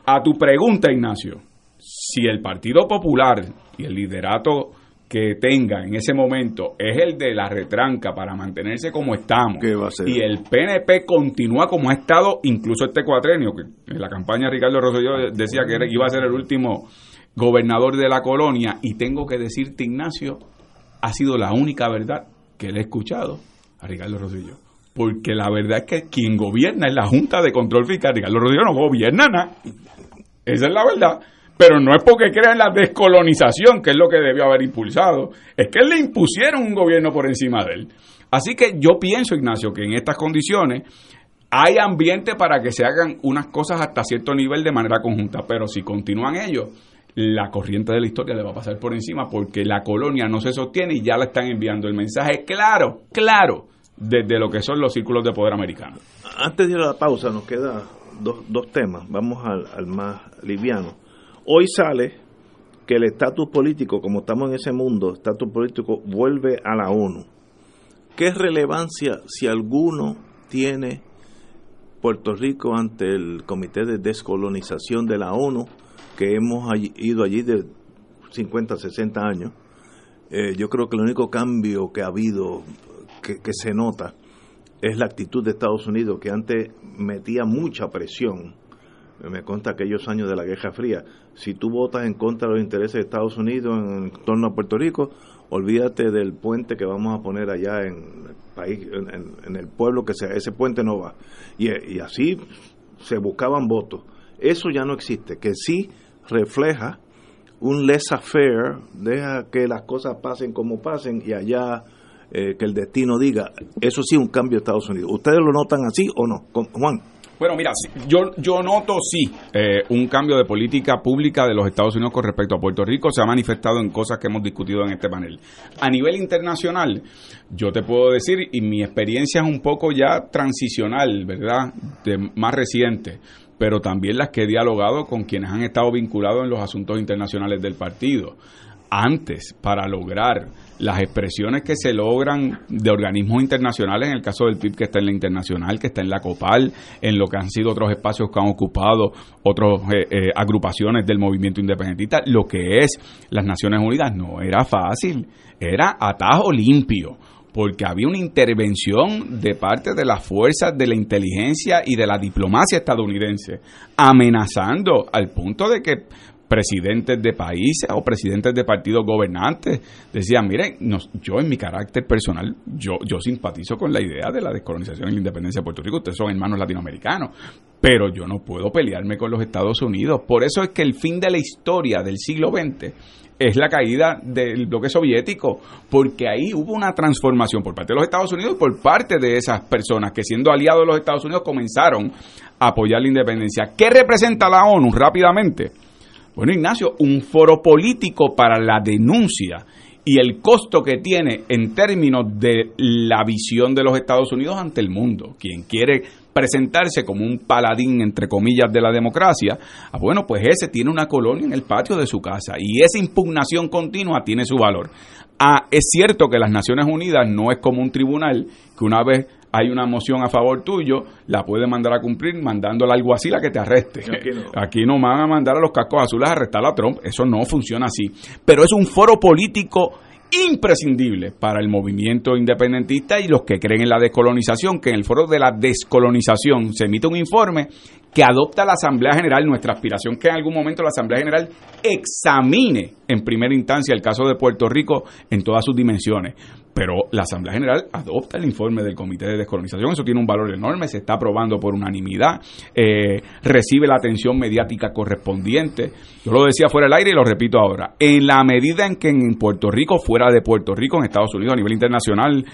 a tu pregunta, Ignacio, si el Partido Popular y el liderato que tenga en ese momento es el de la retranca para mantenerse como estamos y el PNP continúa como ha estado incluso este cuatrenio que en la campaña Ricardo Rosselló decía que iba a ser el último gobernador de la colonia y tengo que decirte Ignacio ha sido la única verdad que le he escuchado a Ricardo Rosselló. Porque la verdad es que quien gobierna es la Junta de Control Fiscal. Ricardo Rosselló no gobierna nada. Esa es la verdad pero no es porque crean la descolonización, que es lo que debió haber impulsado, es que le impusieron un gobierno por encima de él. Así que yo pienso, Ignacio, que en estas condiciones hay ambiente para que se hagan unas cosas hasta cierto nivel de manera conjunta, pero si continúan ellos, la corriente de la historia le va a pasar por encima porque la colonia no se sostiene y ya le están enviando el mensaje claro, claro, desde lo que son los círculos de poder americanos. Antes de la pausa nos quedan dos, dos temas, vamos al más liviano Hoy sale que el estatus político, como estamos en ese mundo, estatus político vuelve a la ONU. ¿Qué relevancia, si alguno, tiene Puerto Rico ante el Comité de Descolonización de la ONU, que hemos ido allí de 50, 60 años? Eh, yo creo que el único cambio que ha habido, que, que se nota, es la actitud de Estados Unidos, que antes metía mucha presión me consta aquellos años de la Guerra Fría, si tú votas en contra de los intereses de Estados Unidos en, torno a Puerto Rico, olvídate del puente que vamos a poner allá en el país, en, el pueblo que sea, ese puente no va. Y, así se buscaban votos. Eso ya no existe, que sí refleja un laissez-faire, deja que las cosas pasen como pasen y allá eh, que el destino diga, eso sí un cambio de Estados Unidos. ¿Ustedes lo notan así o no? Juan. Bueno, mira, yo, yo noto sí eh, un cambio de política pública de los Estados Unidos con respecto a Puerto Rico. Se ha manifestado en cosas que hemos discutido en este panel. A nivel internacional, yo te puedo decir, y mi experiencia es un poco ya transicional, ¿verdad? De, más reciente pero también las que he dialogado con quienes han estado vinculados en los asuntos internacionales del partido. Antes, para lograr las expresiones que se logran de organismos internacionales, en el caso del PIB que está en la internacional, que está en la COPAL, en lo que han sido otros espacios que han ocupado otras eh, eh, agrupaciones del movimiento independentista, lo que es las Naciones Unidas. No era fácil, era atajo limpio porque había una intervención de parte de las fuerzas de la inteligencia y de la diplomacia estadounidense, amenazando al punto de que presidentes de países o presidentes de partidos gobernantes decían, miren, yo en mi carácter personal, yo, yo simpatizo con la idea de la descolonización y la independencia de Puerto Rico, ustedes son hermanos latinoamericanos, pero yo no puedo pelearme con los Estados Unidos. Por eso es que el fin de la historia del siglo XX es la caída del bloque soviético, porque ahí hubo una transformación por parte de los Estados Unidos y por parte de esas personas que siendo aliados de los Estados Unidos comenzaron a apoyar la independencia. ¿Qué representa la ONU rápidamente? Bueno, Ignacio, un foro político para la denuncia y el costo que tiene en términos de la visión de los Estados Unidos ante el mundo. Quien quiere presentarse como un paladín, entre comillas, de la democracia, ah, bueno, pues ese tiene una colonia en el patio de su casa y esa impugnación continua tiene su valor. Ah, es cierto que las Naciones Unidas no es como un tribunal que una vez hay una moción a favor tuyo, la puede mandar a cumplir mandándola algo así la que te arreste. Aquí no. van a mandar a los cascos azules a arrestar a Trump, eso no funciona así. Pero es un foro político imprescindible para el movimiento independentista y los que creen en la descolonización, que en el foro de la descolonización se emite un informe que adopta la Asamblea General, nuestra aspiración que en algún momento la Asamblea General examine en primera instancia el caso de Puerto Rico en todas sus dimensiones. Pero la Asamblea General adopta el informe del Comité de Descolonización, eso tiene un valor enorme, se está aprobando por unanimidad, eh, recibe la atención mediática correspondiente. Yo lo decía fuera del aire y lo repito ahora. En la medida en que en Puerto Rico, fuera de Puerto Rico, en Estados Unidos, a nivel internacional,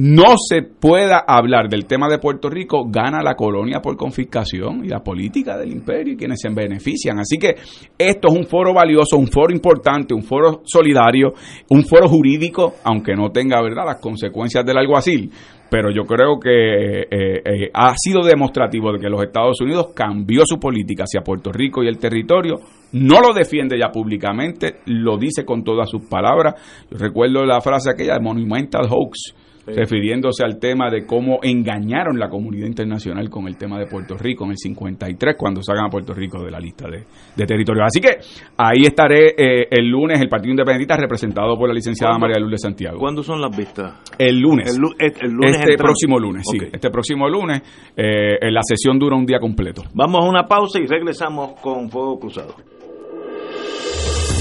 no se pueda hablar del tema de Puerto Rico, gana la colonia por confiscación y la política del imperio y quienes se benefician. Así que esto es un foro valioso, un foro importante, un foro solidario, un foro jurídico, aunque no tenga verdad las consecuencias del alguacil pero yo creo que eh, eh, ha sido demostrativo de que los Estados Unidos cambió su política hacia Puerto Rico y el territorio, no lo defiende ya públicamente, lo dice con todas sus palabras. Yo recuerdo la frase aquella de Monumental Hoax, refiriéndose al tema de cómo engañaron la comunidad internacional con el tema de Puerto Rico en el 53, cuando sacan a Puerto Rico de la lista de, de territorios. Así que ahí estaré eh, el lunes, el Partido Independentista, representado por la licenciada María Lourdes Santiago. ¿Cuándo son las vistas? El lunes. este próximo lunes, sí. Este próximo lunes, eh, la sesión dura un día completo. Vamos a una pausa y regresamos con Fuego Cruzado.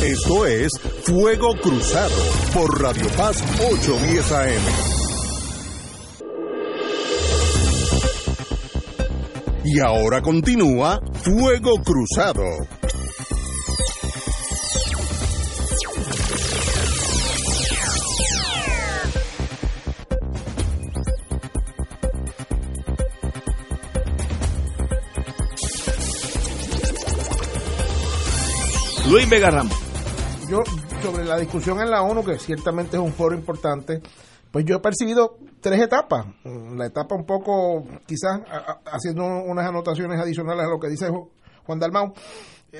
Esto es Fuego Cruzado por Radio Paz 810 AM. Y ahora continúa Fuego Cruzado. Luis Vega Ramos. Yo, sobre la discusión en la ONU, que ciertamente es un foro importante, pues yo he percibido tres etapas. La etapa un poco, quizás haciendo unas anotaciones adicionales a lo que dice Juan Dalmau,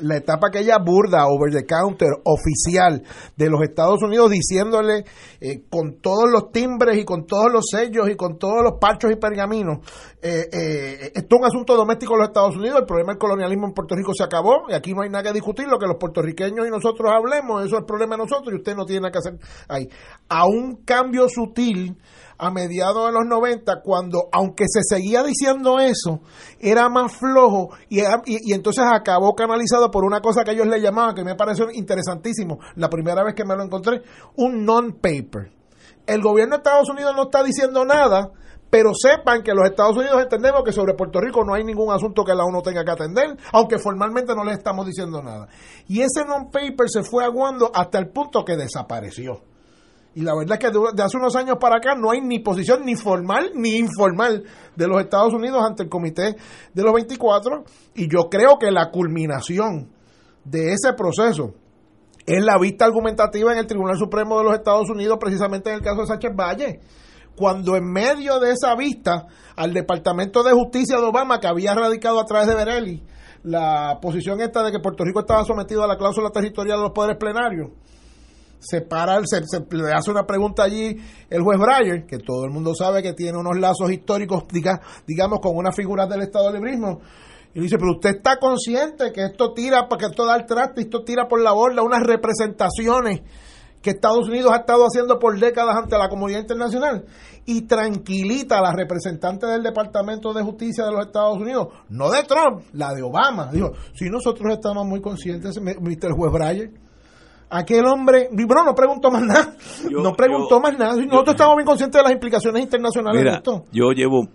la etapa aquella burda, over the counter, oficial de los Estados Unidos, diciéndole eh, con todos los timbres y con todos los sellos y con todos los parchos y pergaminos, eh, eh, esto es un asunto doméstico de los Estados Unidos, el problema del colonialismo en Puerto Rico se acabó y aquí no hay nada que discutir, lo que los puertorriqueños y nosotros hablemos, eso es el problema de nosotros y usted no tiene nada que hacer ahí. A un cambio sutil a mediados de los 90, cuando, aunque se seguía diciendo eso, era más flojo y, y, entonces acabó canalizado por una cosa que ellos le llamaban, que me pareció interesantísimo, la primera vez que me lo encontré, un non-paper. El gobierno de Estados Unidos no está diciendo nada, pero sepan que los Estados Unidos entendemos que sobre Puerto Rico no hay ningún asunto que la ONU tenga que atender, aunque formalmente no le estamos diciendo nada. Y ese non-paper se fue aguando hasta el punto que desapareció. Y la verdad es que de, hace unos años para acá no hay ni posición ni formal ni informal de los Estados Unidos ante el Comité de los 24. Y yo creo que la culminación de ese proceso es la vista argumentativa en el Tribunal Supremo de los Estados Unidos, precisamente en el caso de Sánchez Valle. Cuando en medio de esa vista al Departamento de Justicia de Obama, que había radicado a través de Berelli, la posición esta de que Puerto Rico estaba sometido a la cláusula territorial de los poderes plenarios, se para, se, le hace una pregunta allí el juez Breyer, que todo el mundo sabe que tiene unos lazos históricos, digamos, con unas figuras del Estado librismo. Y dice, pero usted está consciente que esto tira, porque esto da el traste, esto tira por la borda unas representaciones que Estados Unidos ha estado haciendo por décadas ante la comunidad internacional y tranquilita a la representante del Departamento de Justicia de los Estados Unidos, no de Trump, la de Obama. Dijo, si nosotros estamos muy conscientes, el juez Breyer, aquel hombre, bro, no preguntó más nada, no preguntó más nada. Nosotros [LAUGHS] estamos bien conscientes de las implicaciones internacionales de esto. Yo llevo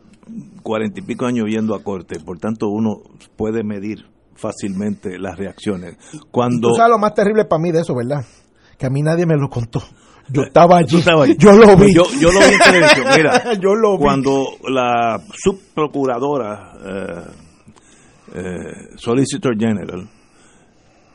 cuarenta y pico años yendo a corte, por tanto uno puede medir fácilmente las reacciones. Cuando... Tú sabes lo más terrible para mí de eso, ¿verdad? Que a mí nadie me lo contó. Yo estaba allí. Yo lo vi. Yo, lo vi en. Mira, [LAUGHS] yo lo vi. cuando la subprocuradora, eh, eh, Solicitor General,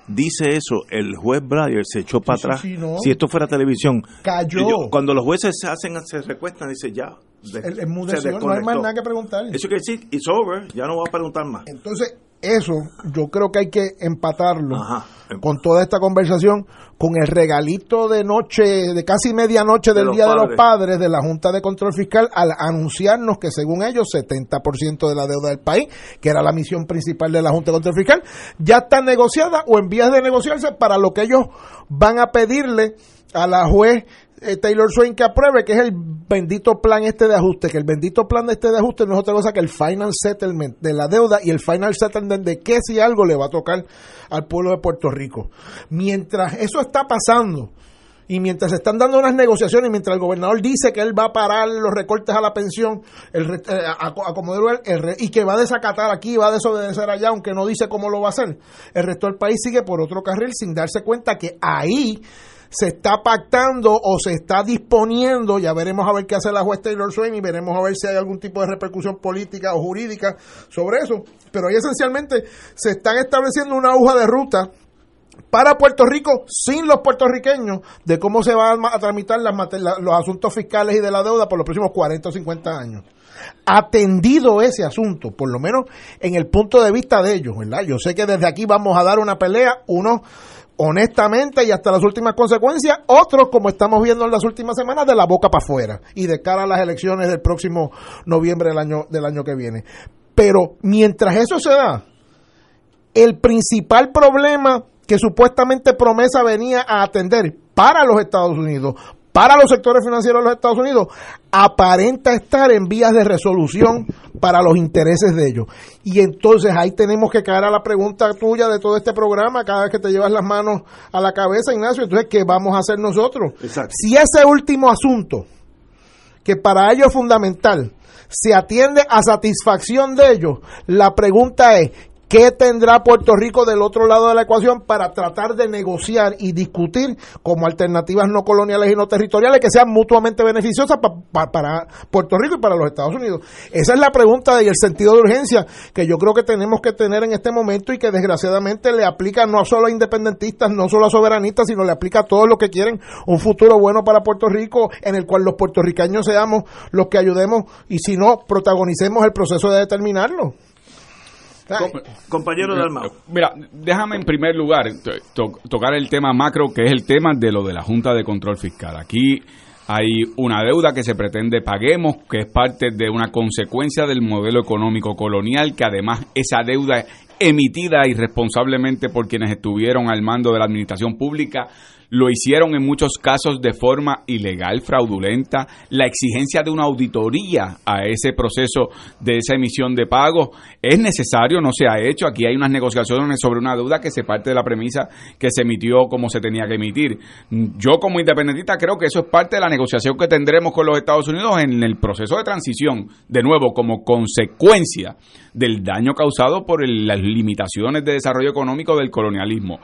dice eso, el juez Breyer se echó para atrás. Si esto fuera televisión, cayó. cuando los jueces se hacen, se recuestan, dice ya. el, no hay más nada que preguntar. Eso quiere decir, it's over, ya no voy a preguntar más. Entonces, eso yo creo que hay que empatarlo con toda esta conversación, con el regalito de noche, de casi medianoche del Día de los Padres. De la Junta de Control Fiscal al anunciarnos que según ellos 70% de la deuda del país, que era la misión principal de la Junta de Control Fiscal, ya está negociada o en vías de negociarse para lo que ellos van a pedirle a la juez eh, Taylor Swain que apruebe, que es el bendito plan este de ajuste, que el bendito plan de este de ajuste no es otra cosa que el final settlement de la deuda y el final settlement de qué si algo le va a tocar al pueblo de Puerto Rico. Mientras eso está pasando, y mientras se están dando unas negociaciones, mientras el gobernador dice que él va a parar los recortes a la pensión, el, eh, a, el, y que va a desacatar aquí, va a desobedecer allá, aunque no dice cómo lo va a hacer, el resto del país sigue por otro carril sin darse cuenta que ahí se está pactando o se está disponiendo, ya veremos a ver qué hace la juez Taylor Swain y veremos a ver si hay algún tipo de repercusión política o jurídica sobre eso, pero ahí esencialmente se están estableciendo una hoja de ruta para Puerto Rico sin los puertorriqueños de cómo se van a tramitar las, los asuntos fiscales y de la deuda por los próximos 40 o 50 años. Atendido ese asunto, por lo menos en el punto de vista de ellos, ¿verdad? Yo sé que desde aquí vamos a dar una pelea, unos honestamente y hasta las últimas consecuencias, otros como estamos viendo en las últimas semanas de la boca para afuera y de cara a las elecciones del próximo noviembre del año del año que viene. Pero mientras eso se da, el principal problema que supuestamente promesa venía a atender para los Estados Unidos, para los sectores financieros de los Estados Unidos, aparenta estar en vías de resolución para los intereses de ellos. Y entonces ahí tenemos que caer a la pregunta tuya de todo este programa, cada vez que te llevas las manos a la cabeza, Ignacio, entonces, ¿qué vamos a hacer nosotros? Si ese último asunto, que para ellos es fundamental, se atiende a satisfacción de ellos, la pregunta es, ¿Qué tendrá Puerto Rico del otro lado de la ecuación para tratar de negociar y discutir como alternativas no coloniales y no territoriales que sean mutuamente beneficiosas para Puerto Rico y para los Estados Unidos? Esa es la pregunta y el sentido de urgencia que yo creo que tenemos que tener en este momento y que desgraciadamente le aplica no solo a independentistas, no solo a soberanistas, sino le aplica a todos los que quieren un futuro bueno para Puerto Rico en el cual los puertorriqueños seamos los que ayudemos y si no, protagonicemos el proceso de determinarlo compañero Dalmau. Mira, déjame en primer lugar tocar el tema macro, que es el tema de lo de la Junta de Control Fiscal. Aquí hay una deuda que se pretende paguemos, que es parte de una consecuencia del modelo económico colonial, que además esa deuda emitida irresponsablemente por quienes estuvieron al mando de la administración pública lo hicieron en muchos casos de forma ilegal, fraudulenta, la exigencia de una auditoría a ese proceso de esa emisión de pagos es necesario, no se ha hecho, aquí hay unas negociaciones sobre una deuda que se parte de la premisa que se emitió como se tenía que emitir. Yo como independentista creo que eso es parte de la negociación que tendremos con los Estados Unidos en el proceso de transición, de nuevo, como consecuencia del daño causado por las limitaciones de desarrollo económico del colonialismo.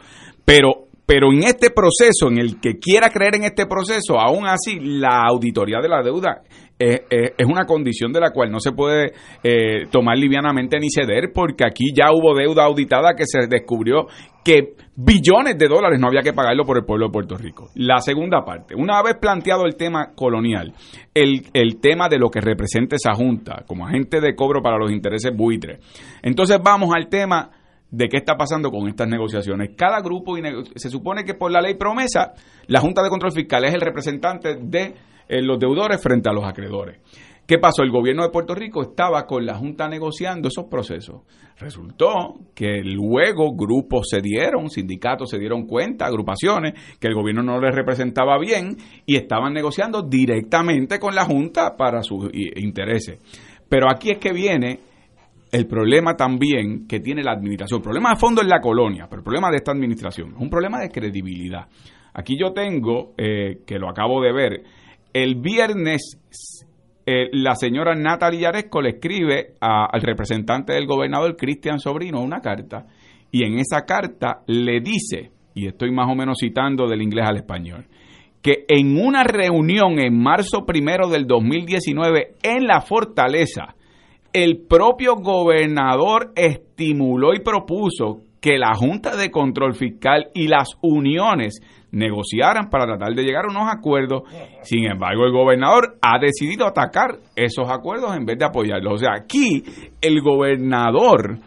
Pero pero en este proceso, en el que quiera creer en este proceso, aún así, la auditoría de la deuda es, una condición de la cual no se puede eh, tomar livianamente ni ceder, porque aquí ya hubo deuda auditada que se descubrió que billones de dólares no había que pagarlo por el pueblo de Puerto Rico. La segunda parte, una vez planteado el tema colonial, el, el tema de lo que representa esa junta como agente de cobro para los intereses buitres, entonces vamos al tema de qué está pasando con estas negociaciones. Cada grupo, se supone que por la ley promesa, la Junta de Control Fiscal es el representante de eh, los deudores frente a los acreedores. ¿Qué pasó? El gobierno de Puerto Rico estaba con la Junta negociando esos procesos. Resultó que luego grupos se dieron, sindicatos se dieron cuenta, agrupaciones, que el gobierno no les representaba bien y estaban negociando directamente con la Junta para sus intereses. Pero aquí es que viene el problema también que tiene la administración. El problema de fondo es la colonia, pero el problema de esta administración es un problema de credibilidad. Aquí yo tengo, eh, que lo acabo de ver, el viernes eh, la señora Natalia Yaresco le escribe al representante del gobernador Cristian Sobrino una carta y en esa carta le dice, y estoy más o menos citando del inglés al español, que en una reunión en marzo primero del 2019 en la fortaleza, el propio gobernador estimuló y propuso que la Junta de Control Fiscal y las uniones negociaran para tratar de llegar a unos acuerdos. Sin embargo, el gobernador ha decidido atacar esos acuerdos en vez de apoyarlos. O sea, aquí el gobernador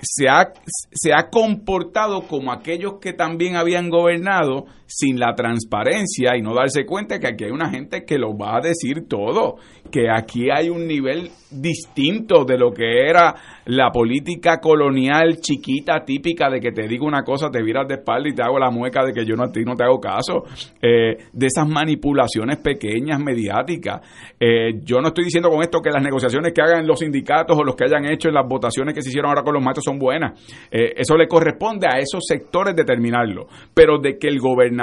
se ha, se ha comportado como aquellos que también habían gobernado sin la transparencia y no darse cuenta que aquí hay una gente que lo va a decir todo, que aquí hay un nivel distinto de lo que era la política colonial chiquita, típica de que te digo una cosa, te viras de espalda y te hago la mueca de que yo no a ti no te hago caso, eh, de esas manipulaciones pequeñas, mediáticas. Eh, yo no estoy diciendo con esto que las negociaciones que hagan los sindicatos o los que hayan hecho en las votaciones que se hicieron ahora con los machos son buenas. Eh, eso le corresponde a esos sectores determinarlo. Pero de que el gobernador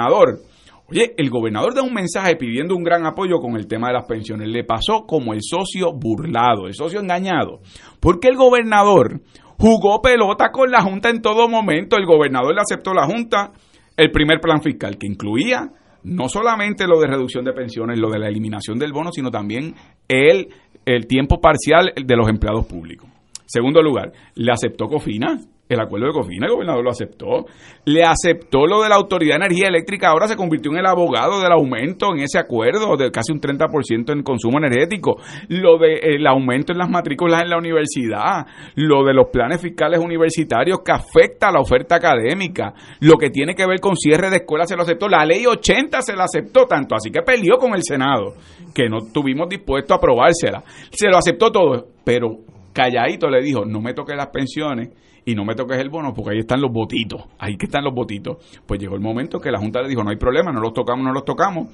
Oye, el gobernador da un mensaje pidiendo un gran apoyo con el tema de las pensiones. Le pasó como el socio burlado, el socio engañado. Porque el gobernador jugó pelota con la Junta en todo momento. El gobernador le aceptó la Junta el primer plan fiscal que incluía no solamente lo de reducción de pensiones, lo de la eliminación del bono, sino también el, el tiempo parcial de los empleados públicos. Segundo lugar, le aceptó Cofina el acuerdo de Cofina, el gobernador lo aceptó. Le aceptó lo de la Autoridad de Energía Eléctrica, ahora se convirtió en el abogado del aumento en ese acuerdo de casi un 30% en consumo energético. Lo del aumento en las matrículas en la universidad, lo de los planes fiscales universitarios que afecta a la oferta académica, lo que tiene que ver con cierre de escuelas se lo aceptó. La ley 80 se la aceptó tanto, así que peleó con el Senado, que no estuvimos dispuestos a aprobársela. Se lo aceptó todo, pero calladito le dijo, no me toque las pensiones y no me toques el bono porque ahí están los votitos, ahí que están los votitos. Pues llegó el momento que la Junta le dijo, no hay problema, no los tocamos, no los tocamos,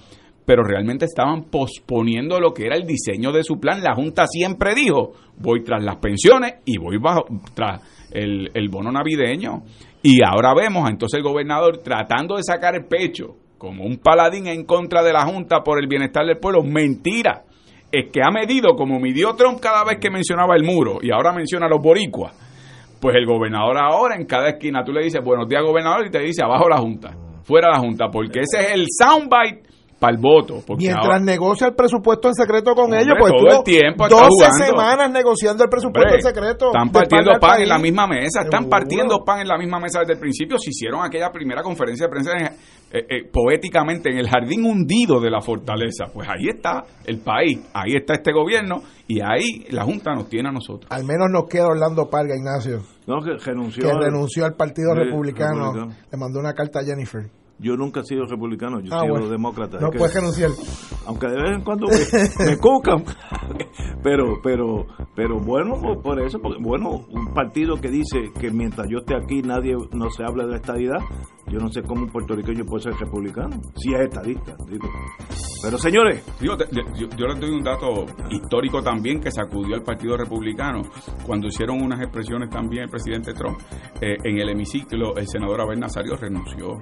pero realmente estaban posponiendo lo que era el diseño de su plan. La Junta siempre dijo, voy tras las pensiones y voy bajo, tras el, el bono navideño. Y ahora vemos entonces el gobernador tratando de sacar el pecho como un paladín en contra de la Junta por el bienestar del pueblo. Mentira. Es que ha medido como midió Trump cada vez que mencionaba el muro y ahora menciona los boricuas pues el gobernador ahora en cada esquina tú le dices buenos días gobernador y te dice abajo la junta, fuera la junta, porque ese es el soundbite para el voto. Mientras negocia el presupuesto en secreto con ellos, pues todo el tiempo 12 semanas negociando el presupuesto en secreto. Están partiendo pan en la misma mesa, están partiendo pan en la misma mesa desde el principio. Se hicieron aquella primera conferencia de prensa eh, eh, poéticamente en el jardín hundido de la fortaleza. Pues ahí está el país, ahí está este gobierno y ahí la Junta nos tiene a nosotros. Al menos nos queda Orlando Parga, Ignacio. No, que renunció. Que renunció al Partido republicano. Le mandó una carta a Jennifer. Yo nunca he sido republicano, yo he ah, sido demócrata. No puedes renunciar. Aunque de vez en cuando me, me cucan. [LAUGHS] pero, pero, pero bueno, por eso, porque, bueno, un partido que dice que mientras yo esté aquí nadie no se habla de la estadidad, yo no sé cómo un puertorriqueño puede ser republicano, si es estadista. Pero señores. yo, les doy un dato histórico también que sacudió al Partido Republicano cuando hicieron unas expresiones también el presidente Trump. Eh, en el hemiciclo, el senador Abel Nazario renunció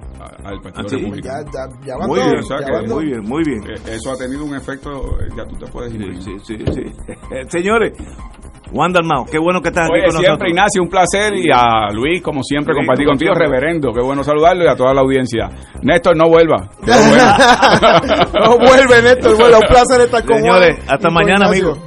al Partido ¿Ah, Republicano. muy, bien, muy bien, muy bien. eso ha tenido un efecto, eh, ya tú te puedes ir. Sí, sí, sí. [LAUGHS] señores, Wanda Armado, qué bueno que estás aquí con siempre, Ignacio, un placer. Y a Luis, como siempre, compartir contigo, reverendo. Qué bueno saludarlo y a toda la audiencia. Néstor, no vuelva. no [LAUGHS] vuelve, Néstor. Bueno, un placer estar con Señores, hasta mañana, amigos.